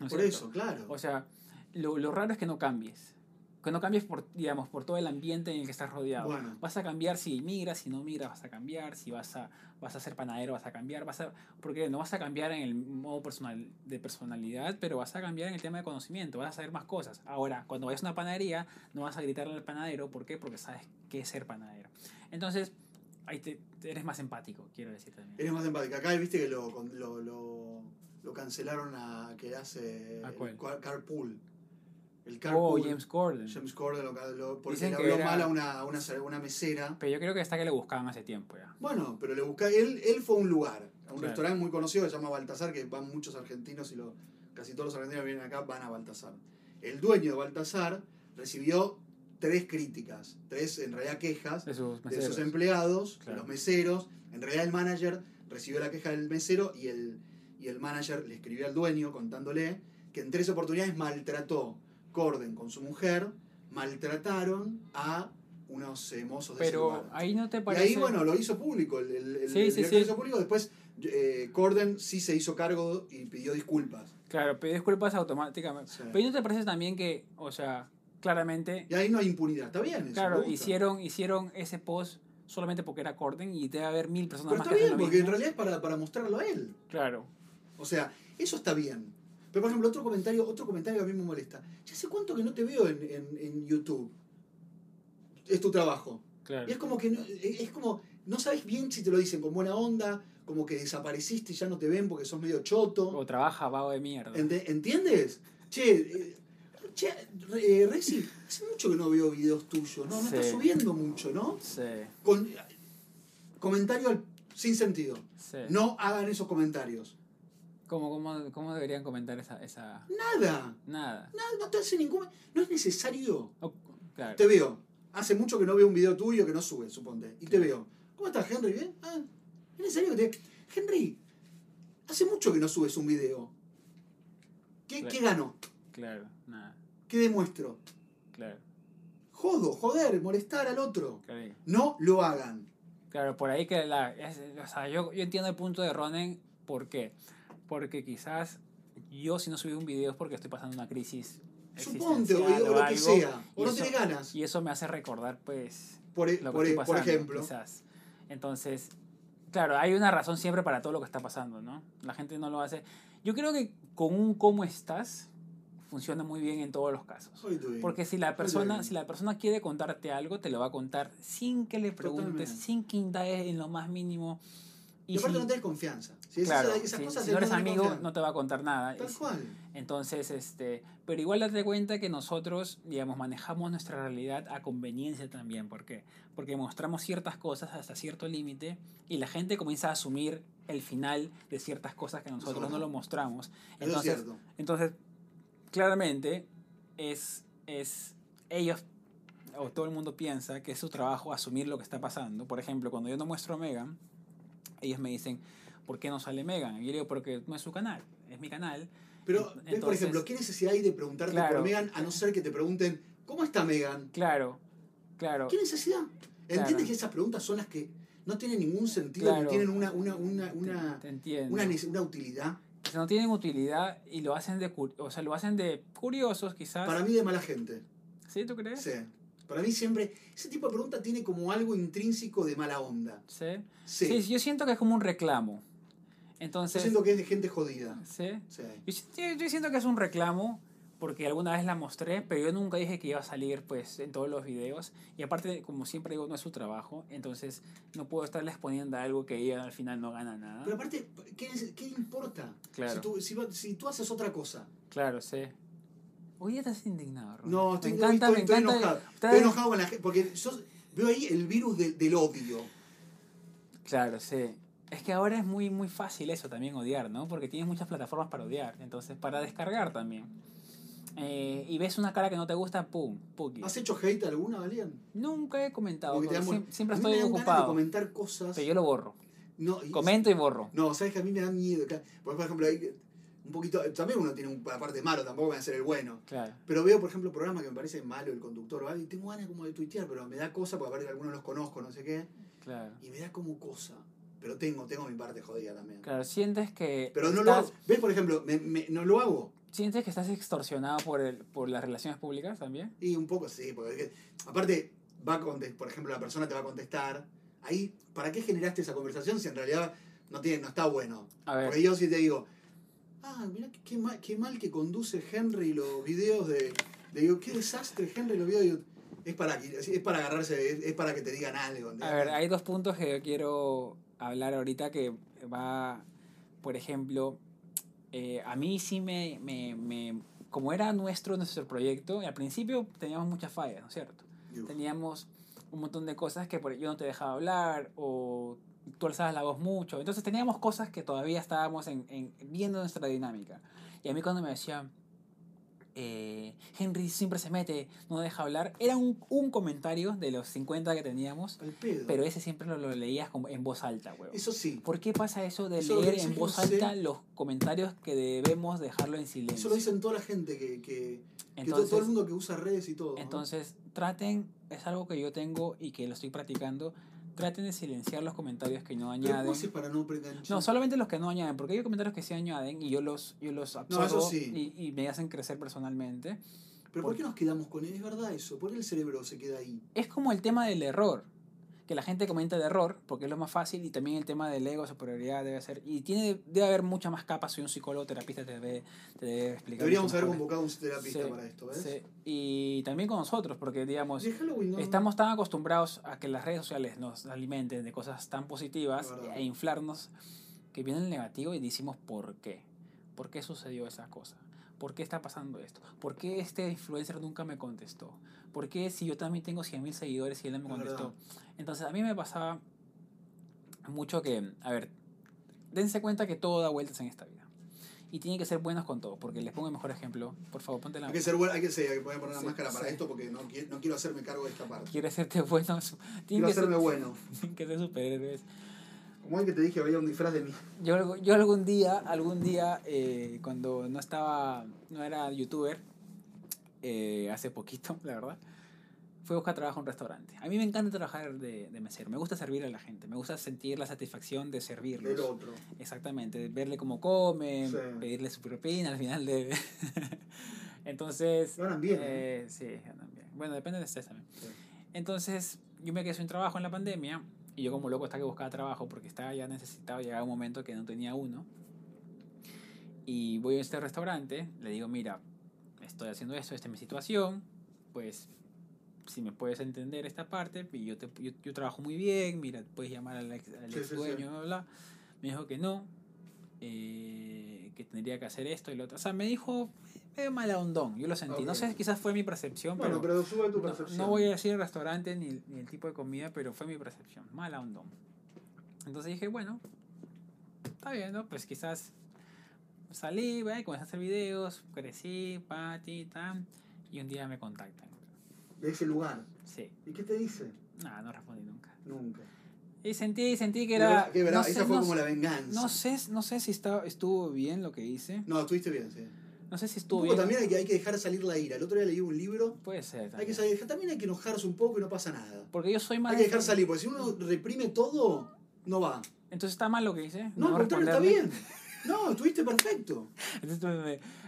¿no Por cierto? eso, claro. O sea, lo, lo raro es que no cambies. Que no cambies por, digamos, por todo el ambiente en el que estás rodeado. Bueno. Vas a cambiar si migras, si no migras, vas a cambiar. Si vas a, vas a ser panadero, vas a cambiar. Vas a, porque no vas a cambiar en el modo personal, de personalidad, pero vas a cambiar en el tema de conocimiento. Vas a saber más cosas. Ahora, cuando vayas a una panadería, no vas a gritarle al panadero. ¿Por qué? Porque sabes qué es ser panadero. Entonces, ahí te, eres más empático, quiero decir también. Eres más empática. Acá viste que lo, lo, lo, lo cancelaron a que hace Carpool. El Oh, Carpool. James Corden. James Corden lo, lo- porque Dicen le que habló era- mal a una, una, una mesera. Pero yo creo que está que le buscaban hace tiempo ya. Bueno, pero le busca él, él fue a un lugar, a un Claro. restaurante muy conocido que se llama Baltasar, que van muchos argentinos y lo, casi todos los argentinos que vienen acá van a Baltasar. El dueño de Baltasar recibió tres críticas, tres en realidad quejas De sus de sus empleados, de Claro. los meseros. En realidad el manager recibió la queja del mesero y el, y el manager le escribió al dueño contándole que en tres oportunidades maltrató Corden con su mujer, maltrataron a unos eh, mozos de ese Pero lugar. ahí no te Y parece. ahí, bueno, lo hizo público. El, el, el- Sí, el sí, sí. lo hizo público. Después, eh, Corden sí se hizo cargo y pidió disculpas. Claro, pide disculpas automáticamente. Pero ¿y no te parece también que, o sea, claramente, Y ahí no hay impunidad. Está bien. Eso, claro, hicieron, hicieron ese post solamente porque era Corden y debe haber mil personas Pero más está que bien, porque en realidad es para, para mostrarlo a él. Claro, O sea, eso está bien. Pero por ejemplo, otro comentario, otro comentario que a mí me molesta. Ya sé cuánto que no te veo en, en, en YouTube. Es tu trabajo. Claro. Y es como que no, es como, no sabes bien si te lo dicen con buena onda, como que desapareciste y ya no te ven porque sos medio choto. O trabaja vago de mierda. ¿Entiendes? Che, eh, che eh, Rexy, hace mucho que no veo videos tuyos, ¿no? No estás Sí. subiendo mucho, ¿no? Sí, Con, comentario al- sin sentido. sí. No hagan esos comentarios. ¿Cómo, cómo, cómo deberían comentar esa, esa... Nada. Nada. Nada, no te hace ningún. No es necesario. Claro. Te veo. Hace mucho que no veo un video tuyo que no sube, suponte. Y te veo. ¿Cómo estás, Henry? ¿Bien? Ah, ¿Es necesario que te.? Henry, hace mucho que no subes un video. ¿Qué, Claro. ¿qué gano? Claro, nada. ¿Qué demuestro? Claro. Jodo, joder, molestar al otro. Claro. No lo hagan. Claro, por ahí que la... es- o sea, yo, yo entiendo el punto de Ronen. ¿Por qué? Porque quizás yo si no subí un video es porque estoy pasando una crisis Suponte, o, o lo que sea. O no tenés ganas. Y eso me hace recordar, pues, Por, e- lo que por, estoy e- por pasando, ejemplo. quizás. Entonces, claro, hay una razón siempre para todo lo que está pasando, ¿no? La gente no lo hace. Yo creo que con un cómo estás funciona muy bien en todos los casos. Porque si la persona, si la persona quiere contarte algo, te lo va a contar sin que le preguntes, Totalmente. sin que indagues en lo más mínimo. Y, aparte si- no tenés confianza. Si claro, esas, esas si, cosas si no eres amigo, confianza. no te va a contar nada. Tal Y cual. entonces, este, pero igual date cuenta que nosotros, digamos, manejamos nuestra realidad a conveniencia también. ¿Por qué? Porque mostramos ciertas cosas hasta cierto límite y la gente comienza a asumir el final de ciertas cosas que nosotros no lo mostramos. Eso es Entonces, cierto. entonces claramente, es, es ellos o todo el mundo piensa que es su trabajo asumir lo que está pasando. Por ejemplo, cuando yo no muestro a Megan, ellos me dicen, ¿por qué no sale Megan? Y yo digo, porque no es su canal, es mi canal. Pero, ves, por Entonces- ejemplo, ¿qué necesidad hay de preguntarte Claro. por Megan a no ser que te pregunten, ¿cómo está Megan? Claro, claro. ¿Qué necesidad? ¿Entiendes Claro. que esas preguntas son las que no tienen ningún sentido, Claro. ni tienen una, una, una, Te- una, te, entiendo. una, una utilidad? No tienen utilidad y lo hacen de, o sea, lo hacen de curiosos quizás. Para mí de mala gente. ¿Sí, tú crees? Sí. Para mí siempre, ese tipo de pregunta tiene como algo intrínseco de mala onda. ¿Sí? Sí. Sí, yo siento que es como un reclamo. Yo Entonces, siento que es de gente jodida. ¿sí? Sí. Yo, yo siento que es un reclamo porque alguna vez la mostré, pero yo nunca dije que iba a salir pues en todos los videos. Y aparte, como siempre digo, no es su trabajo, entonces no puedo estarles poniendo algo que ella al final no gana nada. Pero aparte, ¿qué, qué importa? Claro. Si, tú, si, si tú haces otra cosa. Claro, sí. Hoy estás indignado, Ron. No, estoy, me encanta, estoy, me estoy encanta. enojado. Estoy enojado con la gente. Porque yo veo ahí el virus de- del odio. Claro, sí. Es que ahora es muy, muy fácil eso también odiar, ¿no? Porque tienes muchas plataformas para odiar, entonces para descargar también. Eh, y ves una cara que no te gusta, pum, puki. ¿Has hecho hate alguna, Valian? Nunca he comentado, siempre me estoy dan ganas de ocupado. comentar cosas. Pero yo lo borro. No, y- Comento y borro. No, sabes que a mí me da miedo. por ejemplo, hay un poquito. También uno tiene un aparte malo, tampoco voy a ser el bueno. Claro. Pero veo, por ejemplo, programas que me parece malo el conductor o algo, y tengo ganas como de tuitear, pero me da cosa, porque aparte algunos los conozco, no sé qué, Claro. y me da como cosa. Pero tengo, tengo mi parte jodida también. Claro, sientes que. Pero no lo estás- hago. ¿Ves, por ejemplo? Me, me- no lo hago. ¿Sientes que estás extorsionado por, el, por las relaciones públicas también? Y un poco sí, porque es que- aparte, va a por ejemplo, la persona te va a contestar. Ahí, ¿para qué generaste esa conversación si en realidad no, tiene, no está bueno? A ver. Porque yo sí te digo, ah, mira qué, mal, qué mal que conduce Henry los videos de. Le digo, qué desastre Henry los videos de YouTube". Es para, es para agarrarse, es, es para que te digan algo. A ver, hay dos puntos que yo quiero hablar ahorita que va, por ejemplo, eh, a mí sí me, me, me- como era nuestro, nuestro proyecto, y al principio teníamos muchas fallas, ¿no es cierto? Teníamos un montón de cosas que por, yo no te dejaba hablar o tú alzabas la voz mucho. Entonces teníamos cosas que todavía estábamos en, en- viendo nuestra dinámica. Y a mí cuando me decían, eh, Henry siempre se mete, no deja hablar, era un, un comentario de los 50 que teníamos, pero ese siempre lo, lo leías como en voz alta, huevón. Eso sí. ¿Por qué pasa eso de Eso leer en voz sé. alta los comentarios que debemos dejarlo en Eso silencio? lo dicen toda la gente que, que, que todo, Entonces, todo el mundo que usa redes y todo. ¿no? entonces, traten, es algo que yo tengo y que lo estoy practicando, traten de silenciar los comentarios que no ¿Pero añaden. ¿cómo haces para no preganchar? No, solamente los que no añaden, porque hay comentarios que sí añaden y yo los, yo los absorbo eso sí. y, y me hacen crecer personalmente. ¿Pero por qué nos quedamos con él? Es verdad eso. ¿Por qué el cerebro se queda ahí? Es como el tema del error, que la gente comenta de error, porque es lo más fácil, y también el tema del ego, superioridad debe ser, y tiene, debe haber muchas más capas, soy un psicólogo, terapista, te debe, te debe explicar. Deberíamos haber convocado a un terapista Sí, para esto, ¿ves? sí. Y también con nosotros, porque digamos, De Halloween no. estamos tan acostumbrados a que las redes sociales nos alimenten de cosas tan positivas e inflarnos, que viene el negativo y decimos por qué. ¿Por qué sucedió esa cosa? ¿Por qué está pasando esto? ¿Por qué este influencer nunca me contestó? ¿Por qué si yo también tengo 100.000 seguidores y él no me Es contestó? Entonces a mí me pasaba mucho que, a ver, dense cuenta que todo da vueltas en esta vida. Y tienen que ser buenos con todo, porque les pongo el mejor ejemplo. Por favor, ponte la... Hay que ser bueno, hay que, ser, hay que poner una Sí, máscara para sí. esto porque no, no quiero hacerme cargo de esta parte. Quiere hacerte. Quiero Tienen que, hacerme ser, bueno. tienen que ser superhéroes. Como el que te dije, había un disfraz de mí. Yo, yo algún día, algún día, eh, cuando no estaba, no era youtuber, eh, hace poquito, la verdad, fui a buscar trabajo en un restaurante. A mí me encanta trabajar de, de mesero, me gusta servir a la gente, me gusta sentir la satisfacción de servirlos. Del otro. Exactamente, verle cómo come, Sí. pedirle su propina al final de... Entonces... Ganan bien, eh, sí, ganan bien. Bueno, depende de ustedes también. Sí. Entonces, yo me quedé sin trabajo en la pandemia y yo como loco estaba que buscaba trabajo porque estaba ya necesitado, llegaba un momento que no tenía uno. Y voy a este restaurante, le digo, mira, estoy haciendo esto, esta es mi situación, pues si me puedes entender esta parte, y yo, te, yo, yo trabajo muy bien, mira, puedes llamar al ex, al ex sí, dueño, sí. bla, bla, bla. Me dijo que no, eh, que tendría que hacer esto y lo otro. O sea, me dijo medio mala hondón, yo lo sentí. No Ok. sé, quizás fue mi percepción, Bueno, pero, pero sube tu no, percepción. no voy a decir el restaurante ni, ni el tipo de comida, pero fue mi percepción, mala hondón. Entonces dije, bueno, está bien, ¿no? Pues quizás salí, ¿ve? comencé a hacer videos, crecí, pati, tan, y un día me contactan. De ese lugar. Sí, ¿Y qué te dice? nada, no respondí nunca. Nunca. Y sentí, sentí que era... que verá, no sé- esa fue no como sé- la venganza. No sé, no sé si estaba, estuvo bien lo que hice. No, estuviste bien, sí. No sé si Un estuvo poco bien. también hay que, hay que dejar salir la ira. El otro día leí un libro. Puede ser. Hay que salir, también hay que enojarse un poco y no pasa nada. Porque yo soy más... Hay que dejar salir, porque si uno reprime todo, no va. Entonces está mal lo que hice. No, contrario, está bien. No, estuviste perfecto. Entonces,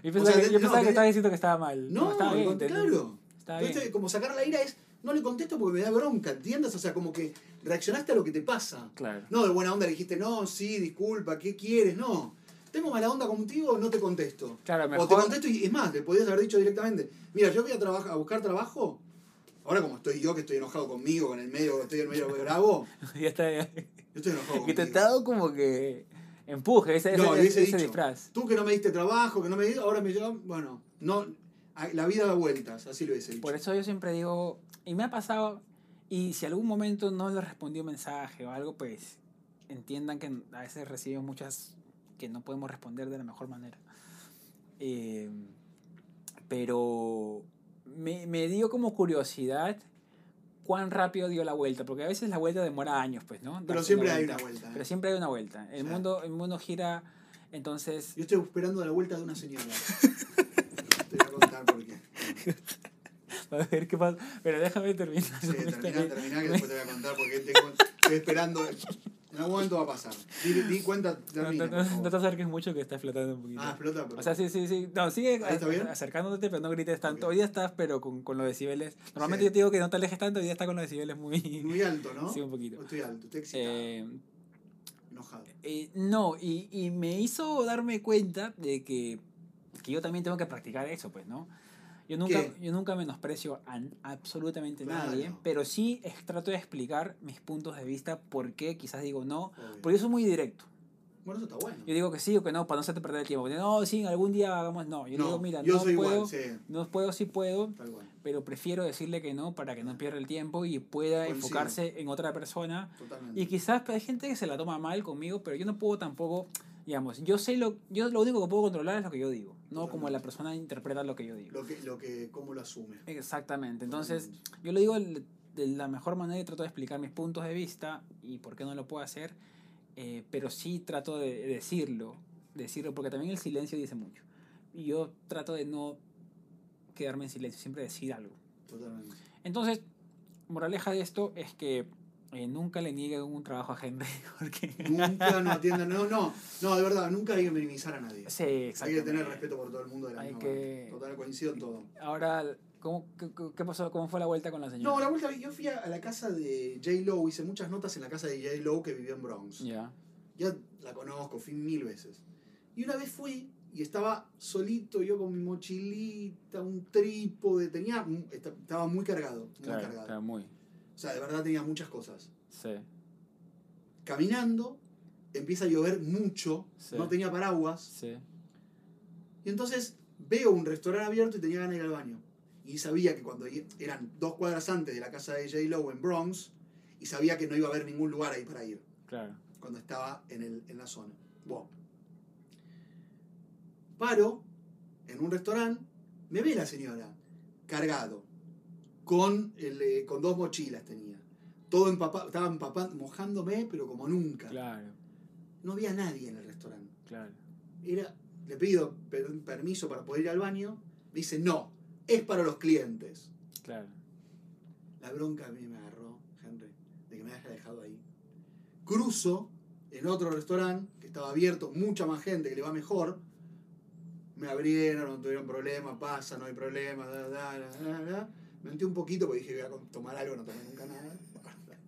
yo O pensaba, sea, que, yo no, pensaba que te- estaba diciendo que estaba mal. No, estaba bien. claro. Estaba Tuviste- bien. como sacar la ira es, no le contesto porque me da bronca, ¿entiendes? O sea, como que reaccionaste a lo que te pasa. Claro. No, de buena onda le dijiste, no, sí, disculpa, ¿qué quieres? No. Tengo mala onda contigo, no te contesto. Claro, O te mejor. contesto y es más, le podías haber dicho directamente, mira, yo voy a, a buscar trabajo. Ahora como estoy yo, que estoy enojado conmigo, con el medio, estoy en medio bravo, ya está. yo estoy enojado Que te conmigo. ha dado como que empuje ese, No, ese, ese dicho, disfraz. Tú que no me diste trabajo, que no me diste, ahora me llevan, bueno, no, la vida da vueltas, así lo dicho. Por eso yo siempre digo, y me ha pasado, y si algún momento no le respondí un mensaje o algo, pues entiendan que a veces recibimos muchas que no podemos responder de la mejor manera. Eh, pero me, me dio como curiosidad cuán rápido dio la vuelta, porque a veces la vuelta demora años, pues, ¿no? Pero Darse siempre la hay una vuelta. ¿eh? Pero siempre hay una vuelta. El, Sí. mundo, el mundo gira, entonces... Yo estoy esperando la vuelta de una señora. Te voy a contar por qué. A ver qué pasa. Pero déjame terminar. Sí, terminá, terminá, que después te voy a contar porque tengo, estoy esperando. En algún momento va a pasar. Di, di cuenta, No, termina. no, no, te acerques mucho que está explotando un poquito. Ah, explota, pero. o sea, sí, sí, sí. No, sigue acercándote, pero no grites tanto. Hoy día estás, pero con, con los decibeles. Normalmente Sí. yo te digo que no te alejes tanto, hoy día está con los decibeles muy. Muy alto, ¿no? Sí, un poquito. Estoy alto, estoy excitado. Eh, enojado. eh, no, y, y me hizo darme cuenta de que, que yo también tengo que practicar eso, pues, ¿no? Yo nunca, ¿Qué? yo nunca menosprecio a absolutamente Claro. nadie, pero sí es- trato de explicar mis puntos de vista, por qué quizás digo no, Obvio. porque yo soy muy directo. Bueno, eso está bueno. Yo digo que sí o que no, para no hacerte perder el tiempo. No, sí, algún día hagamos no. Yo no, digo, mira, yo no soy puedo, igual, sí, no puedo, sí puedo, pero prefiero decirle que no para que no pierda el tiempo y pueda Coincido. enfocarse en otra persona. Totalmente. Y quizás hay gente que se la toma mal conmigo, pero yo no puedo tampoco, digamos, yo sé lo, yo lo único que puedo controlar es lo que yo digo, no como la persona interpreta lo que yo digo. Lo que, lo que, cómo lo asume. Exactamente, entonces yo lo digo de la mejor manera y trato de explicar mis puntos de vista y por qué no lo puedo hacer, eh, pero sí trato de decirlo, decirlo, porque también el silencio dice mucho. Y yo trato de no quedarme en silencio, siempre decir algo. Totalmente. Entonces, moraleja de esto es que eh, nunca le nieguen un trabajo a Henry, porque... Nunca no atiendan, no, no, no, de verdad, nunca hay que minimizar a nadie. Sí, Hay que tener respeto por todo el mundo de la Hay misma que-. Total, coincido en todo. Ahora, ¿Cómo, qué, qué pasó? ¿Cómo fue la vuelta con la señora? No, la vuelta, yo fui a la casa de J. Lo, hice muchas notas en la casa de J. Lo que vivió en Bronx. Ya. Ya la conozco, fui mil veces. Y una vez fui y estaba solito yo con mi mochilita, un trípode, tenía, esta- estaba muy cargado, muy Claro, cargado. claro, muy. O sea, de verdad tenía muchas cosas. Sí. Caminando, empieza a llover mucho, Sí. no tenía paraguas, Sí. y entonces veo un restaurante abierto y tenía ganas de ir al baño. Y sabía que cuando eran dos cuadras antes de la casa de J. Lo en Bronx, y sabía que no iba a haber ningún lugar ahí para ir. Claro. cuando estaba en, el, en la zona. Bueno. Paro en un restaurante, me ve la señora, cargado, con, el, eh, con dos mochilas tenía. Todo empapado, estaba empapando, mojándome, pero como nunca. Claro, No había nadie en el restaurante. claro. Era, le pido per- permiso para poder ir al baño, me dice, no, es para los clientes. Claro. La bronca a mí me agarró, Henry, de que me haya dejado ahí. Cruzo en otro restaurante que estaba abierto, mucha más gente que le va mejor. Me abrieron, no tuvieron problema, pasa, no hay problema, da, da, da, Me metí un poquito porque dije, voy a tomar algo, no tomé nunca nada.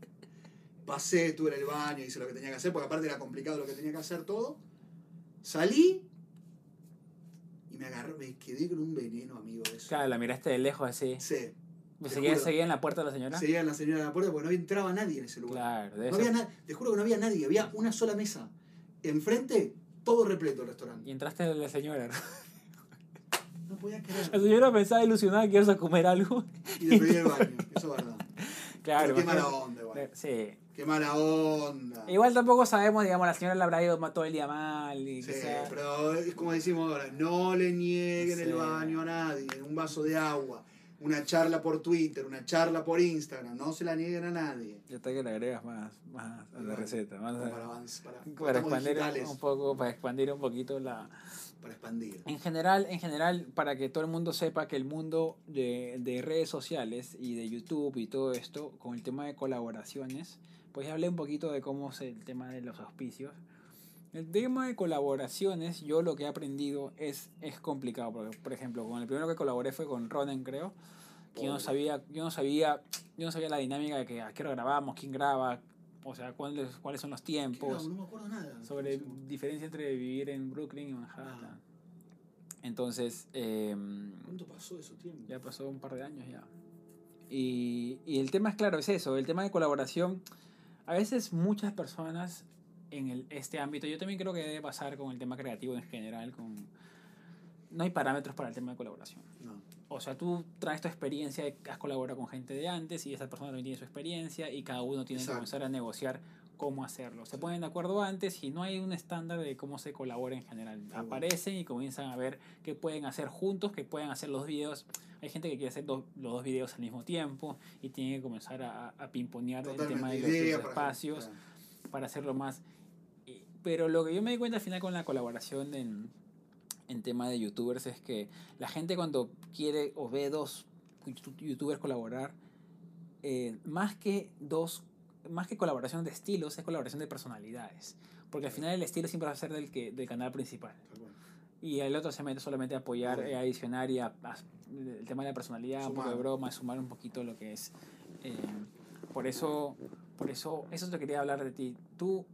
Pasé, estuve en el baño, hice lo que tenía que hacer, porque aparte era complicado lo que tenía que hacer todo. Salí y me agarró, me quedé con un veneno, amigo. Eso. Claro, la miraste de lejos así. Sí. ¿Me te seguía, seguía en la puerta de la señora? Seguía la señora de la puerta porque no entraba nadie en ese lugar. Claro, de No había te juro que no había nadie, había una sola mesa. Enfrente, todo repleto el restaurante. Y entraste de la señora. La señora pensaba ilusionada que ibas a comer algo. Y le pedí el baño, eso es verdad. Claro, Pero qué mala onda, igual. Sí. Qué mala onda. Igual tampoco sabemos, digamos, la señora le habrá ido todo el día mal. Y Sí, quizá- pero es como decimos ahora, no le nieguen Sí. el baño a nadie, un vaso de agua, una charla por Twitter, una charla por Instagram, no se la nieguen a nadie. Ya está que le agregas más, más a la Bueno, receta. Más a- para, para, para expandir un poco, para expandir un poquito la, para expandir. En general, en general, para que todo el mundo sepa que el mundo de, de redes sociales y de YouTube y todo esto, con el tema de colaboraciones, pues hablé un poquito de cómo es el tema de los auspicios. El tema de colaboraciones, yo lo que he aprendido es, es complicado. Porque, por ejemplo, con el primero que colaboré fue con Ronen, creo. Que yo no sabía, yo no sabía, yo no sabía la dinámica de que a qué hora grabamos, quién graba, o sea, cuáles, cuáles son los ¿Qué tiempos no me acuerdo nada. sobre Sí. diferencia entre vivir en Brooklyn y Manhattan. Ah. Entonces, eh, ¿Cuánto pasó de su tiempo? ya pasó un par de años ya. Y, y el tema es claro, es eso, el tema de colaboración. A veces muchas personas en el, este ámbito, yo también creo que debe pasar con el tema creativo en general, con, no hay parámetros para el tema de colaboración. No. O sea, tú traes tu experiencia, has colaborado con gente de antes y esa persona también tiene su experiencia y cada uno tiene Exacto. que comenzar a negociar cómo hacerlo. Se ponen de acuerdo antes y no hay un estándar de cómo se colabora en general. bueno. Aparecen y comienzan a ver qué pueden hacer juntos, qué pueden hacer los videos. Hay gente que quiere hacer dos- los dos videos al mismo tiempo y tiene que comenzar a, a pimponear el tema de los, espacios claro. para hacerlo más. Pero lo que yo me di cuenta al final con la colaboración en, en tema de youtubers es que la gente cuando quiere o ve dos youtu- youtubers colaborar, eh, más que dos, más que colaboración de estilos, es colaboración de personalidades. Porque al final el estilo siempre va a ser del, que, del canal principal. Y el otro se mete solamente a apoyar, Obvio. eh, a adicionar y a, a- el tema de la personalidad, un poco de Sumar. broma, sumar un poquito lo que es. eh, por eso, por eso, eso te quería hablar de ti. Tú,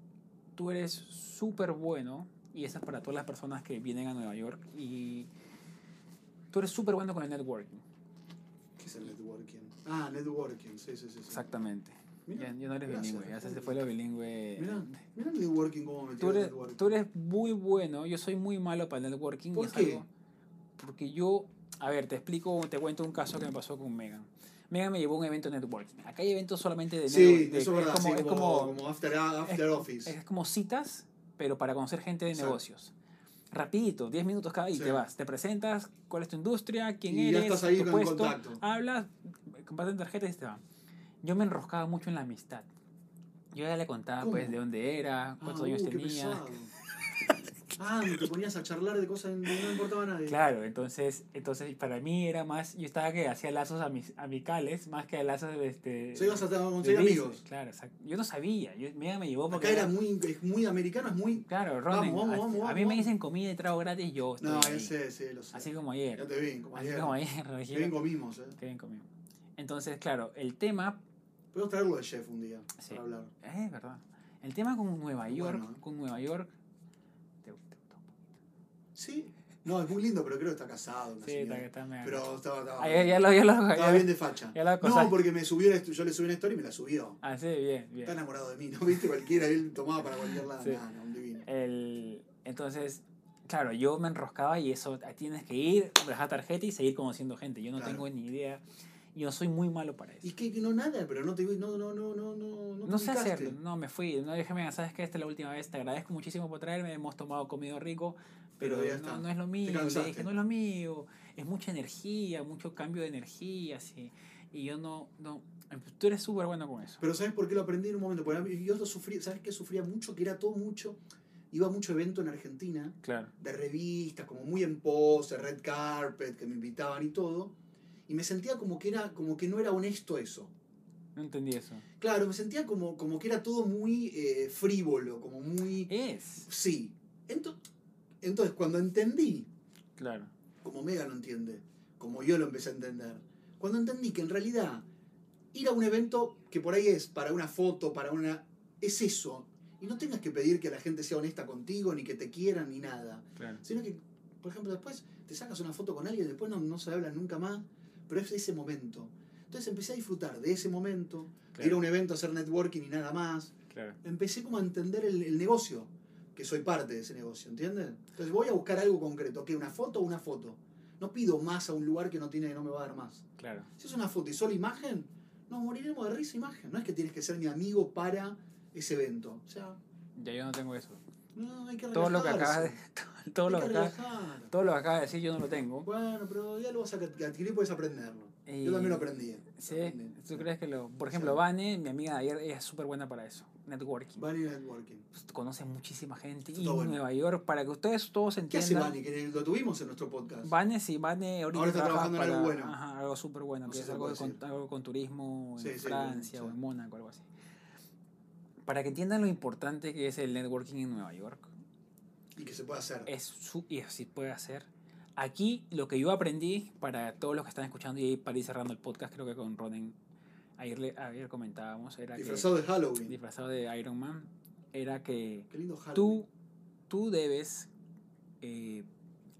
tú eres súper bueno, y eso es para todas las personas que vienen a Nueva York, y tú eres súper bueno con el networking. ¿Qué es el networking? Ah, networking, sí, sí, sí. sí. Exactamente. Mira, Ya, ya no eres gracias, bilingüe, ya se fue lo bilingüe. Mira, mira networking cómo me Tú el eres, networking. tú eres muy bueno, yo soy muy malo para el networking. ¿Por qué? algo- porque yo, a ver, te explico, te cuento un caso que me pasó con Megan. Megan me llevó a un evento de networking. Acá hay eventos solamente de Sí, networking. eso es verdad, como, sí, es como, como, after, after office. es como citas, pero para conocer gente de Exacto. negocios. Rapidito, 10 minutos cada y Sí. te vas. Te presentas, cuál es tu industria, quién Y ya eres, estás ahí tu con puesto, contacto. hablas, comparten tarjetas y te van. Yo me enroscaba mucho en la amistad. Yo ya le contaba ¿Cómo? pues de dónde era, cuántos Ah, años uh, tenía. Ah, te ponías a charlar de cosas que no importaba a nadie. Claro, entonces, entonces para mí era más, yo estaba que hacía lazos amicales más que lazos de este. O sea, ibas a conseguir amigos. Claro, exacto. Yo no sabía, yo, Mega me llevó porque Acá era muy, es muy americano, es muy. Claro, Ronen, Vamos, vamos, a, vamos, a vamos, mí me dicen comida y trago gratis, yo estoy No, ese, sí, lo sé. Así como ayer. Ya te vi, como Así ayer. como ayer, Qué bien comimos, eh. Qué bien comido. Entonces, claro, el tema Podemos traerlo de chef un día Sí. para hablar. Es verdad. El tema con Nueva York, Bueno. con Nueva York. Sí. No, es muy lindo, pero creo que está casado. una Sí, señora. está, está Pero estaba, estaba, Ah, ya, lo, ya lo, estaba ya- bien de facha. ya cosa- No, porque me subió, la- yo le subí una historia y me la subió. Ah, sí, bien, bien. Está enamorado de mí, ¿no? ¿Viste? Cualquiera, él tomaba para cualquier lado. Sí. No, un divino. El, entonces, claro, yo me enroscaba y eso, tienes que ir, dejar tarjeta y seguir conociendo gente. Yo no Claro. tengo ni idea. Yo soy muy malo para eso. Y que, no nada, pero no te no, no, no, no, no, no, No sé hacerlo, no, me fui. No dije, mira, sabes que esta es la última vez, te agradezco muchísimo por traerme, hemos tomado comido rico, pero, Pero ya no, está. no es lo mío. Le dije, no es lo mío, es mucha energía, mucho cambio de energía, sí. Y yo no, no, tú eres súper bueno con eso. Pero ¿sabes por qué lo aprendí en un momento? Porque yo lo sufrí, ¿sabes qué? Sufría mucho, que era todo mucho. Iba a mucho evento en Argentina, Claro, de revistas, como muy en pose, red carpet, que me invitaban y todo. Y me sentía como que, era, como que no era honesto eso. no entendí eso. Claro, me sentía como, como que era todo muy eh, frívolo, como muy... Es, Sí. Ento- entonces, cuando entendí, claro, como Mega lo entiende, como yo lo empecé a entender, cuando entendí que en realidad ir a un evento que por ahí es para una foto, para una... es eso. Y no tengas que pedir que la gente sea honesta contigo, ni que te quieran, ni nada. claro. Sino que, por ejemplo, después te sacas una foto con alguien, después no, no se hablan nunca más, pero es ese momento. Entonces empecé a disfrutar de ese momento, de ir a Claro, un evento a hacer networking y nada más. claro. Empecé como a entender el, el negocio, que soy parte de ese negocio, ¿entiendes? Entonces voy a buscar algo concreto, que una foto o una foto. No pido más a un lugar que no tiene, no me va a dar más. claro. Si es una foto y solo imagen, nos moriremos de risa imagen. No es que tienes que ser mi amigo para ese evento. O sea, Ya yo no tengo eso. No, hay que Todo lo que acabas de, todo Hay lo que acabas, todo lo que acabas de decir yo no lo tengo. Bueno, pero ya lo vas a adquirir y puedes aprenderlo. Y- Yo también lo aprendí. Sí, Aprendí. ¿tú crees que lo...? Por ejemplo, Sí. Vane, mi amiga de ayer, ella es súper buena para eso. Networking. Bunny Networking. Pues, conoce muchísima gente. Está Y bueno. Nueva York, para que ustedes todos ¿Qué hace entiendan... Bunny? Que lo tuvimos en nuestro podcast. Vane, sí, Vane ahorita Ahora está trabaja trabajando en para algo bueno. ajá, algo súper bueno, No que es algo, con, algo con turismo en sí, Francia o en Mónaco, algo así. Para que entiendan lo importante que es el networking en Nueva York, Y que se puede hacer. es su, y así puede hacer. Aquí lo que yo aprendí para todos los que están escuchando y ahí para ir cerrando el podcast, creo que con Ronen ayer, le- ayer comentábamos, era Disfrazado de que Halloween. disfrazado de Iron Man, era que tú, tú debes, eh,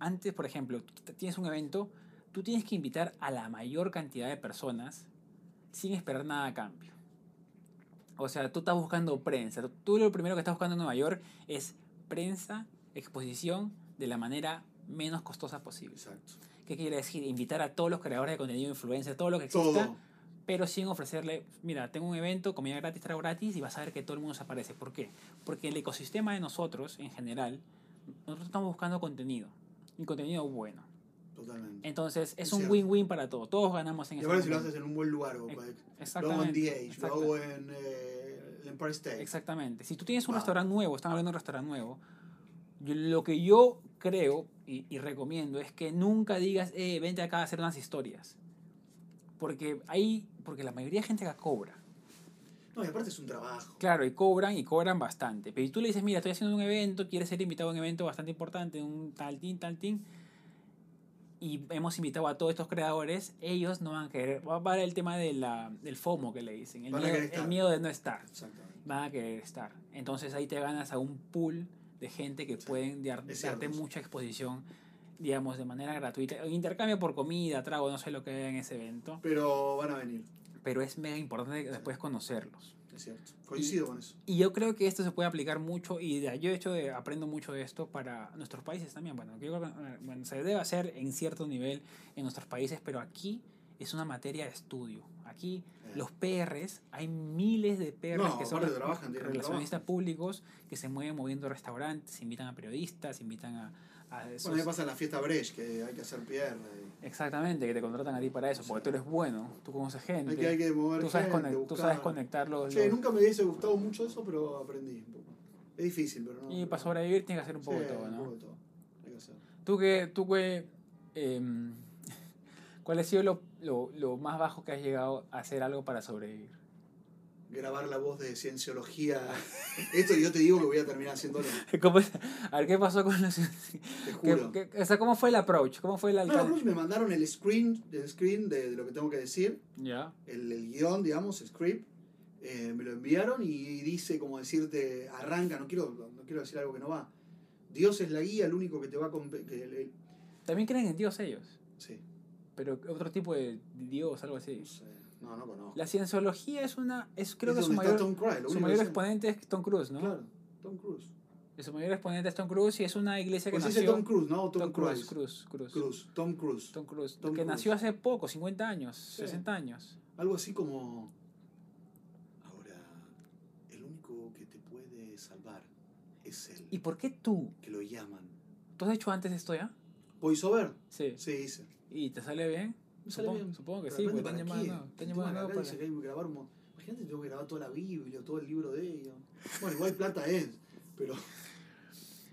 antes, por ejemplo, tú tienes un evento, tú tienes que invitar a la mayor cantidad de personas sin esperar nada a cambio. O sea, tú estás buscando prensa. Tú lo primero que estás buscando en Nueva York es prensa, exposición de la manera menos costosa posible. Exacto. ¿Qué quiere decir? Invitar a todos los creadores de contenido, influencers, todo lo que exista, Todo. pero sin ofrecerle, mira, tengo un evento, comida gratis, trago gratis, y vas a ver que todo el mundo se aparece. ¿Por qué? Porque el ecosistema de nosotros, en general, nosotros estamos buscando contenido, y contenido bueno. Totalmente. Entonces, es Es un win-win para todos, todos ganamos en ese ahora si lo haces en un buen lugar, o Ex- pues, lo hago en Exactamente. Age, lo hago en eh, el Empire State. Exactamente. Si tú tienes un Wow. restaurante nuevo, están abriendo un restaurante nuevo, yo- lo que yo creo y, y recomiendo es que nunca digas, eh, vente acá a hacer unas historias. Porque ahí, porque la mayoría de gente acá cobra. No, y aparte es un trabajo. Claro, y cobran y cobran bastante. Pero si tú le dices, mira, estoy haciendo un evento, quieres ser invitado a un evento bastante importante, un tal tin, tal tin, y hemos invitado a todos estos creadores, ellos no van a querer. Va a haber el tema de la, del FOMO que le dicen, el miedo, el miedo de no estar. Van a querer estar. Entonces ahí te ganas a un pool de gente que Sí, pueden dar- darte mucha exposición, digamos, de manera gratuita. Intercambio por comida, trago, no sé lo que haya en ese evento. Pero van a venir, Pero es mega importante después conocerlos. Es cierto. Coincido con eso. Y yo creo que esto se puede aplicar mucho y de- yo de hecho de- aprendo mucho de esto para nuestros países también. Bueno, yo creo que, eh, bueno, se debe hacer en cierto nivel en nuestros países, pero aquí es una materia de estudio. Aquí Eh, los PRs, hay miles de PRs No, que son trabajan, tienen relacionistas públicos que se mueven moviendo restaurantes, invitan a periodistas, invitan a... a esos- Bueno, me pasa en la fiesta Brecht, que hay que hacer y Exactamente, que te contratan a ti para eso, porque tú eres bueno, tú conoces gente, Hay que, hay que mover tú, sabes gente, tú sabes conectar los... Che, los- nunca me hubiese gustado mucho eso, pero aprendí un poco. Es difícil, pero no. Y para sobrevivir tienes que hacer un poco Sí, de todo, un ¿no? poco de todo. Hay que hacer. ¿Tú tú qué, em, cuál ha sido lo, lo, lo más bajo que has llegado a hacer algo para sobrevivir? Grabar la voz de cienciología. Esto yo te digo que voy a terminar haciéndolo. ¿Cómo es? a ver, ¿qué pasó con los... Te juro. qué- o sea, ¿cómo fue el approach? ¿Cómo fue el No, me mandaron el screen, el screen de, de lo que tengo que decir, Ya. el, el guion, digamos, script. eh, me lo enviaron y dice, como decirte, arranca, no quiero, no quiero decir algo que no va. Dios es la guía, el único que te va a... Que, el- el- También creen en Dios ellos, sí, pero otro tipo de Dios, algo así. no sé, no, no conozco. La cienciología es una, es creo Es que su mayor, lo su mayor exponente es Tom Cruise, ¿no? Claro, Tom Cruise. Y Su mayor exponente es Tom Cruise y es una iglesia que Pues dice nació... Tom Cruise, ¿no? Tom, Tom Cruise. Cruise, Cruise, Cruise. Tom Cruise. Tom Cruise, Tom que Cruise. nació hace poco, 50 años, Sí. 60 años. Algo así como. Ahora, el único que te puede salvar es él. ¿Y por qué tú? Que lo llaman. ¿Tú has hecho antes esto ya? ¿Voiceover? Sí. Sí, hice. ¿Y te sale bien? Sale Supongo, bien. supongo que Pero sí, porque están quién. están para... que hay que grabar mo- Imagínate, tengo que grabar toda la Biblia, todo el libro de ellos. Bueno, igual plata es, pero.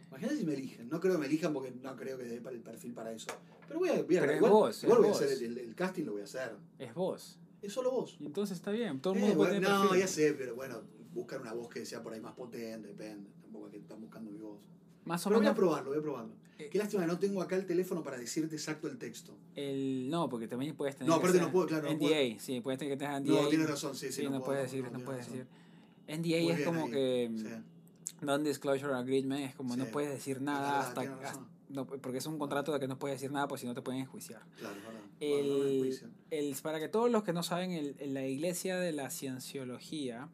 Imagínate si me eligen. No creo que me elijan porque no creo que dé para el perfil para eso. Pero voy a, voy a Pero es igual, vos, igual es voy a vos. hacer el, el- el casting, lo voy a hacer. Es vos. Es solo vos. Y entonces está bien, todo el Eh, mundo puede bueno, tener no, perfil. ya sé, pero bueno, buscar una voz que sea por ahí más potente, depende. Tampoco es que están buscando mi voz. Más o Pero voy a menos probarlo, voy a probarlo. Eh, Qué lástima no tengo acá el teléfono para decirte exacto el texto. el... No, porque también puedes tener... No, aparte no puedo, claro, no NDA, puedo. sí, puedes tener que tener NDA. No, tienes razón, sí, sí. Sí, no, puedo, puedes decir, no, tienes puedes decir. NDA Muy es como ahí, que... sí. Non-disclosure agreement es como no Sí. puedes decir nada hasta... hasta- no, porque es un contrato de que no puedes decir nada, pues si no te pueden enjuiciar. Claro, no me El, el- para que todos los que no saben, el, la iglesia de la cienciología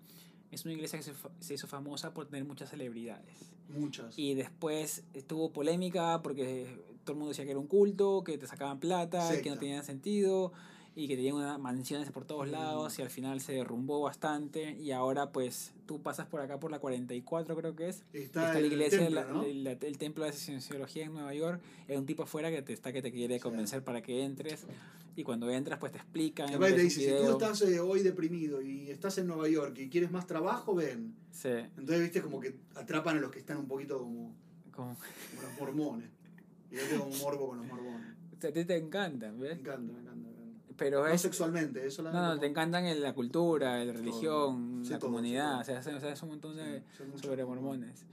es una iglesia que se, se hizo famosa por tener muchas celebridades. Muchas. Y después tuvo polémica porque todo el mundo decía que era un culto, que te sacaban plata, que no Secta. tenía sentido y que tenían unas mansiones por todos Mm. lados y al final se derrumbó bastante y ahora pues tú pasas por acá por la 44 creo que es Está, está la el iglesia, templo, la- ¿no? la- el templo de cienciología en Nueva York, es un tipo afuera que te está que te quiere Sí. convencer para que entres y cuando entras pues te explican. Te ves dice, si tú estás eh, hoy deprimido y estás en Nueva York y quieres más trabajo, ven. Sí, Entonces, viste, como que atrapan a los que están un poquito como, como, como los mormones. Y yo tengo un morbo con los mormones. a ti te encantan, Me ¿ves? encanta, me encanta. me encanta. Pero No es... sexualmente, eso No, no, te encantan en la cultura, la religión, Sí, la todo, comunidad, sí, o sea, sabes sabes un montón de... sobre mormones.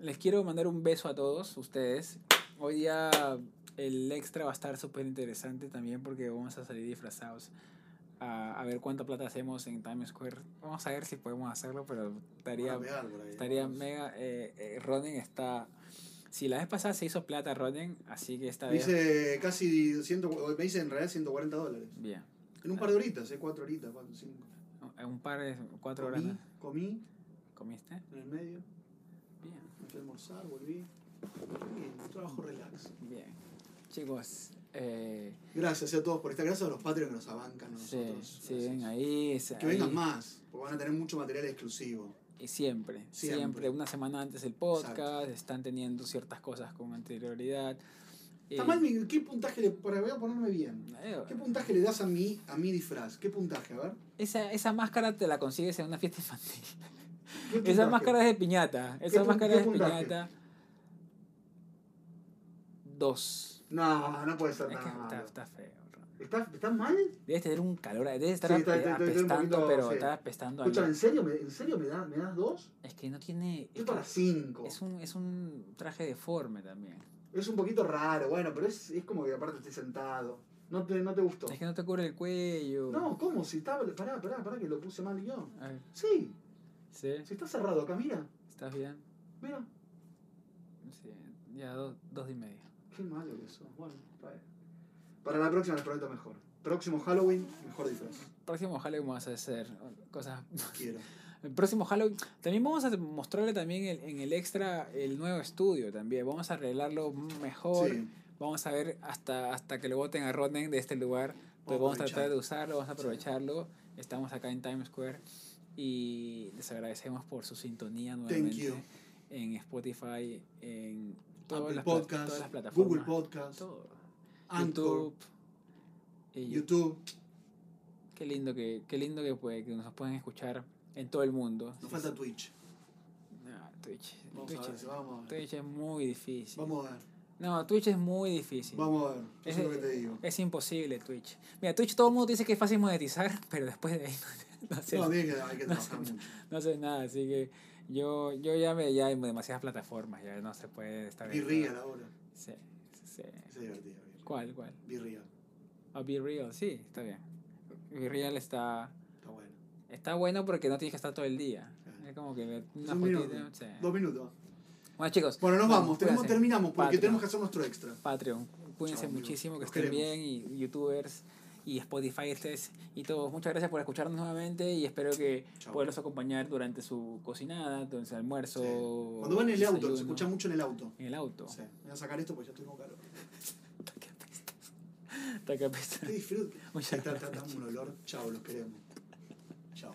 Les quiero mandar un beso a todos ustedes. Hoy día el extra va a estar súper interesante también porque vamos a salir disfrazados a, a ver cuánta plata hacemos en Times Square. Vamos a ver si podemos hacerlo, pero estaría, estaría mega... Eh, eh, Ronen está... Si la vez pasada se hizo plata Ronen, así que esta vez... dice casi 100, me dice en realidad 140 dólares. Bien. En un par de horitas, ¿eh? Cuatro horitas, cuatro, cinco. Un par de... Cuatro horas. Comí, ¿no? comí ¿Comiste? en el medio, Bien. me fui a almorzar, volví. Bien, trabajo relax. Bien. Chicos, eh, Gracias a todos por estar. Gracias a los Patreons que nos abancan a sí, nosotros. sí, ven ahí. Que ahí, vengan más, porque van a tener mucho material exclusivo. Y siempre, siempre, Siempre. una semana antes del podcast, Exacto. están teniendo ciertas cosas con anterioridad. Está Eh, mal, mi- ¿qué puntaje le. Para, voy a ponerme bien. eh, ¿Qué puntaje le das a mi, a mi disfraz? ¿Qué puntaje? A ver. esa, esa máscara te la consigues en una fiesta infantil. ¿Qué Esa máscara es de piñata. Esa máscara es de piñata. Dos. No, no puede ser Es que nada está, feo. Ron. ¿Está, ¿Está mal? Debes tener un calor, debes estar Sí, está- apestando, poquito, pero sí. estás apestando a Escúchame, ¿en serio me, en serio me, da- me das dos? Es que no tiene. Es para cinco. es un, es un traje deforme también. Es un poquito raro, bueno, pero es, es como que aparte estoy sentado. ¿No te, no te gustó? Es que no te cubre el cuello. No, ¿cómo? Si está. Pará, pará, pará, que lo puse mal yo. A ver, Sí, ¿sí? si está cerrado acá, mira. ¿Estás bien? Mira. Sí, ya do- dos y medio. Qué malo que sos. Bueno, está bien. Para la próxima les prometo mejor. Próximo Halloween, mejor disfraz. Próximo Halloween vamos a hacer cosas. Quiero. El próximo Halloween. También vamos a mostrarle también el- en el extra el nuevo estudio también. Vamos a arreglarlo mejor. Sí. Vamos a ver hasta, hasta que lo voten a Ronen de este lugar. Pues Vamos vamos a tratar de usarlo, vamos a aprovecharlo. Estamos acá en Times Square y les agradecemos por su sintonía Thank nuevamente you. en Spotify, en todas Apple Podcast, todas las plataformas. Google Podcast, todo. Anchor, YouTube. YouTube. Qué lindo que, qué lindo que, puede, que nos pueden escuchar en todo el mundo. Nos falta Twitch. Ah, Twitch. Vamos Twitch, a ver, vamos a ver. Twitch es muy difícil. Vamos a ver. No, Twitch es muy difícil. Vamos a ver. Eso Es, es lo que te digo. es imposible Twitch. Mira, Twitch todo el mundo dice que es fácil monetizar, pero después de ahí no, sé, No, que, hay que no trabajar mucho. no sé nada, así que yo, yo ya me ya hay demasiadas plataformas, ya no se puede estar Be real ahora. Sí, sí. Es divertido. Be Real. ¿Cuál, cuál? Be real. Oh, Be Real, sí, está bien. Be Real está, Está bueno. está bueno porque no tienes que estar todo el día. Claro. Es como que una un minuto. sí. Dos minutos. Bueno, chicos. Bueno, nos vamos. Tenemos, terminamos porque Patreon. tenemos que hacer nuestro extra. Patreon. Cuídense amigos. muchísimo, que estén bien y youtubers y Spotify y todos. Muchas gracias por escucharnos nuevamente y espero que poderlos acompañar durante su cocinada, durante su almuerzo. Sí. Cuando van en el auto, se escucha mucho en el auto. En el auto. Sí. Voy a sacar esto porque ya estoy con calor. Taca pesta. Qué disfrute. Muchas Está, está, gracias. está un olor. Chao, los queremos. Chao.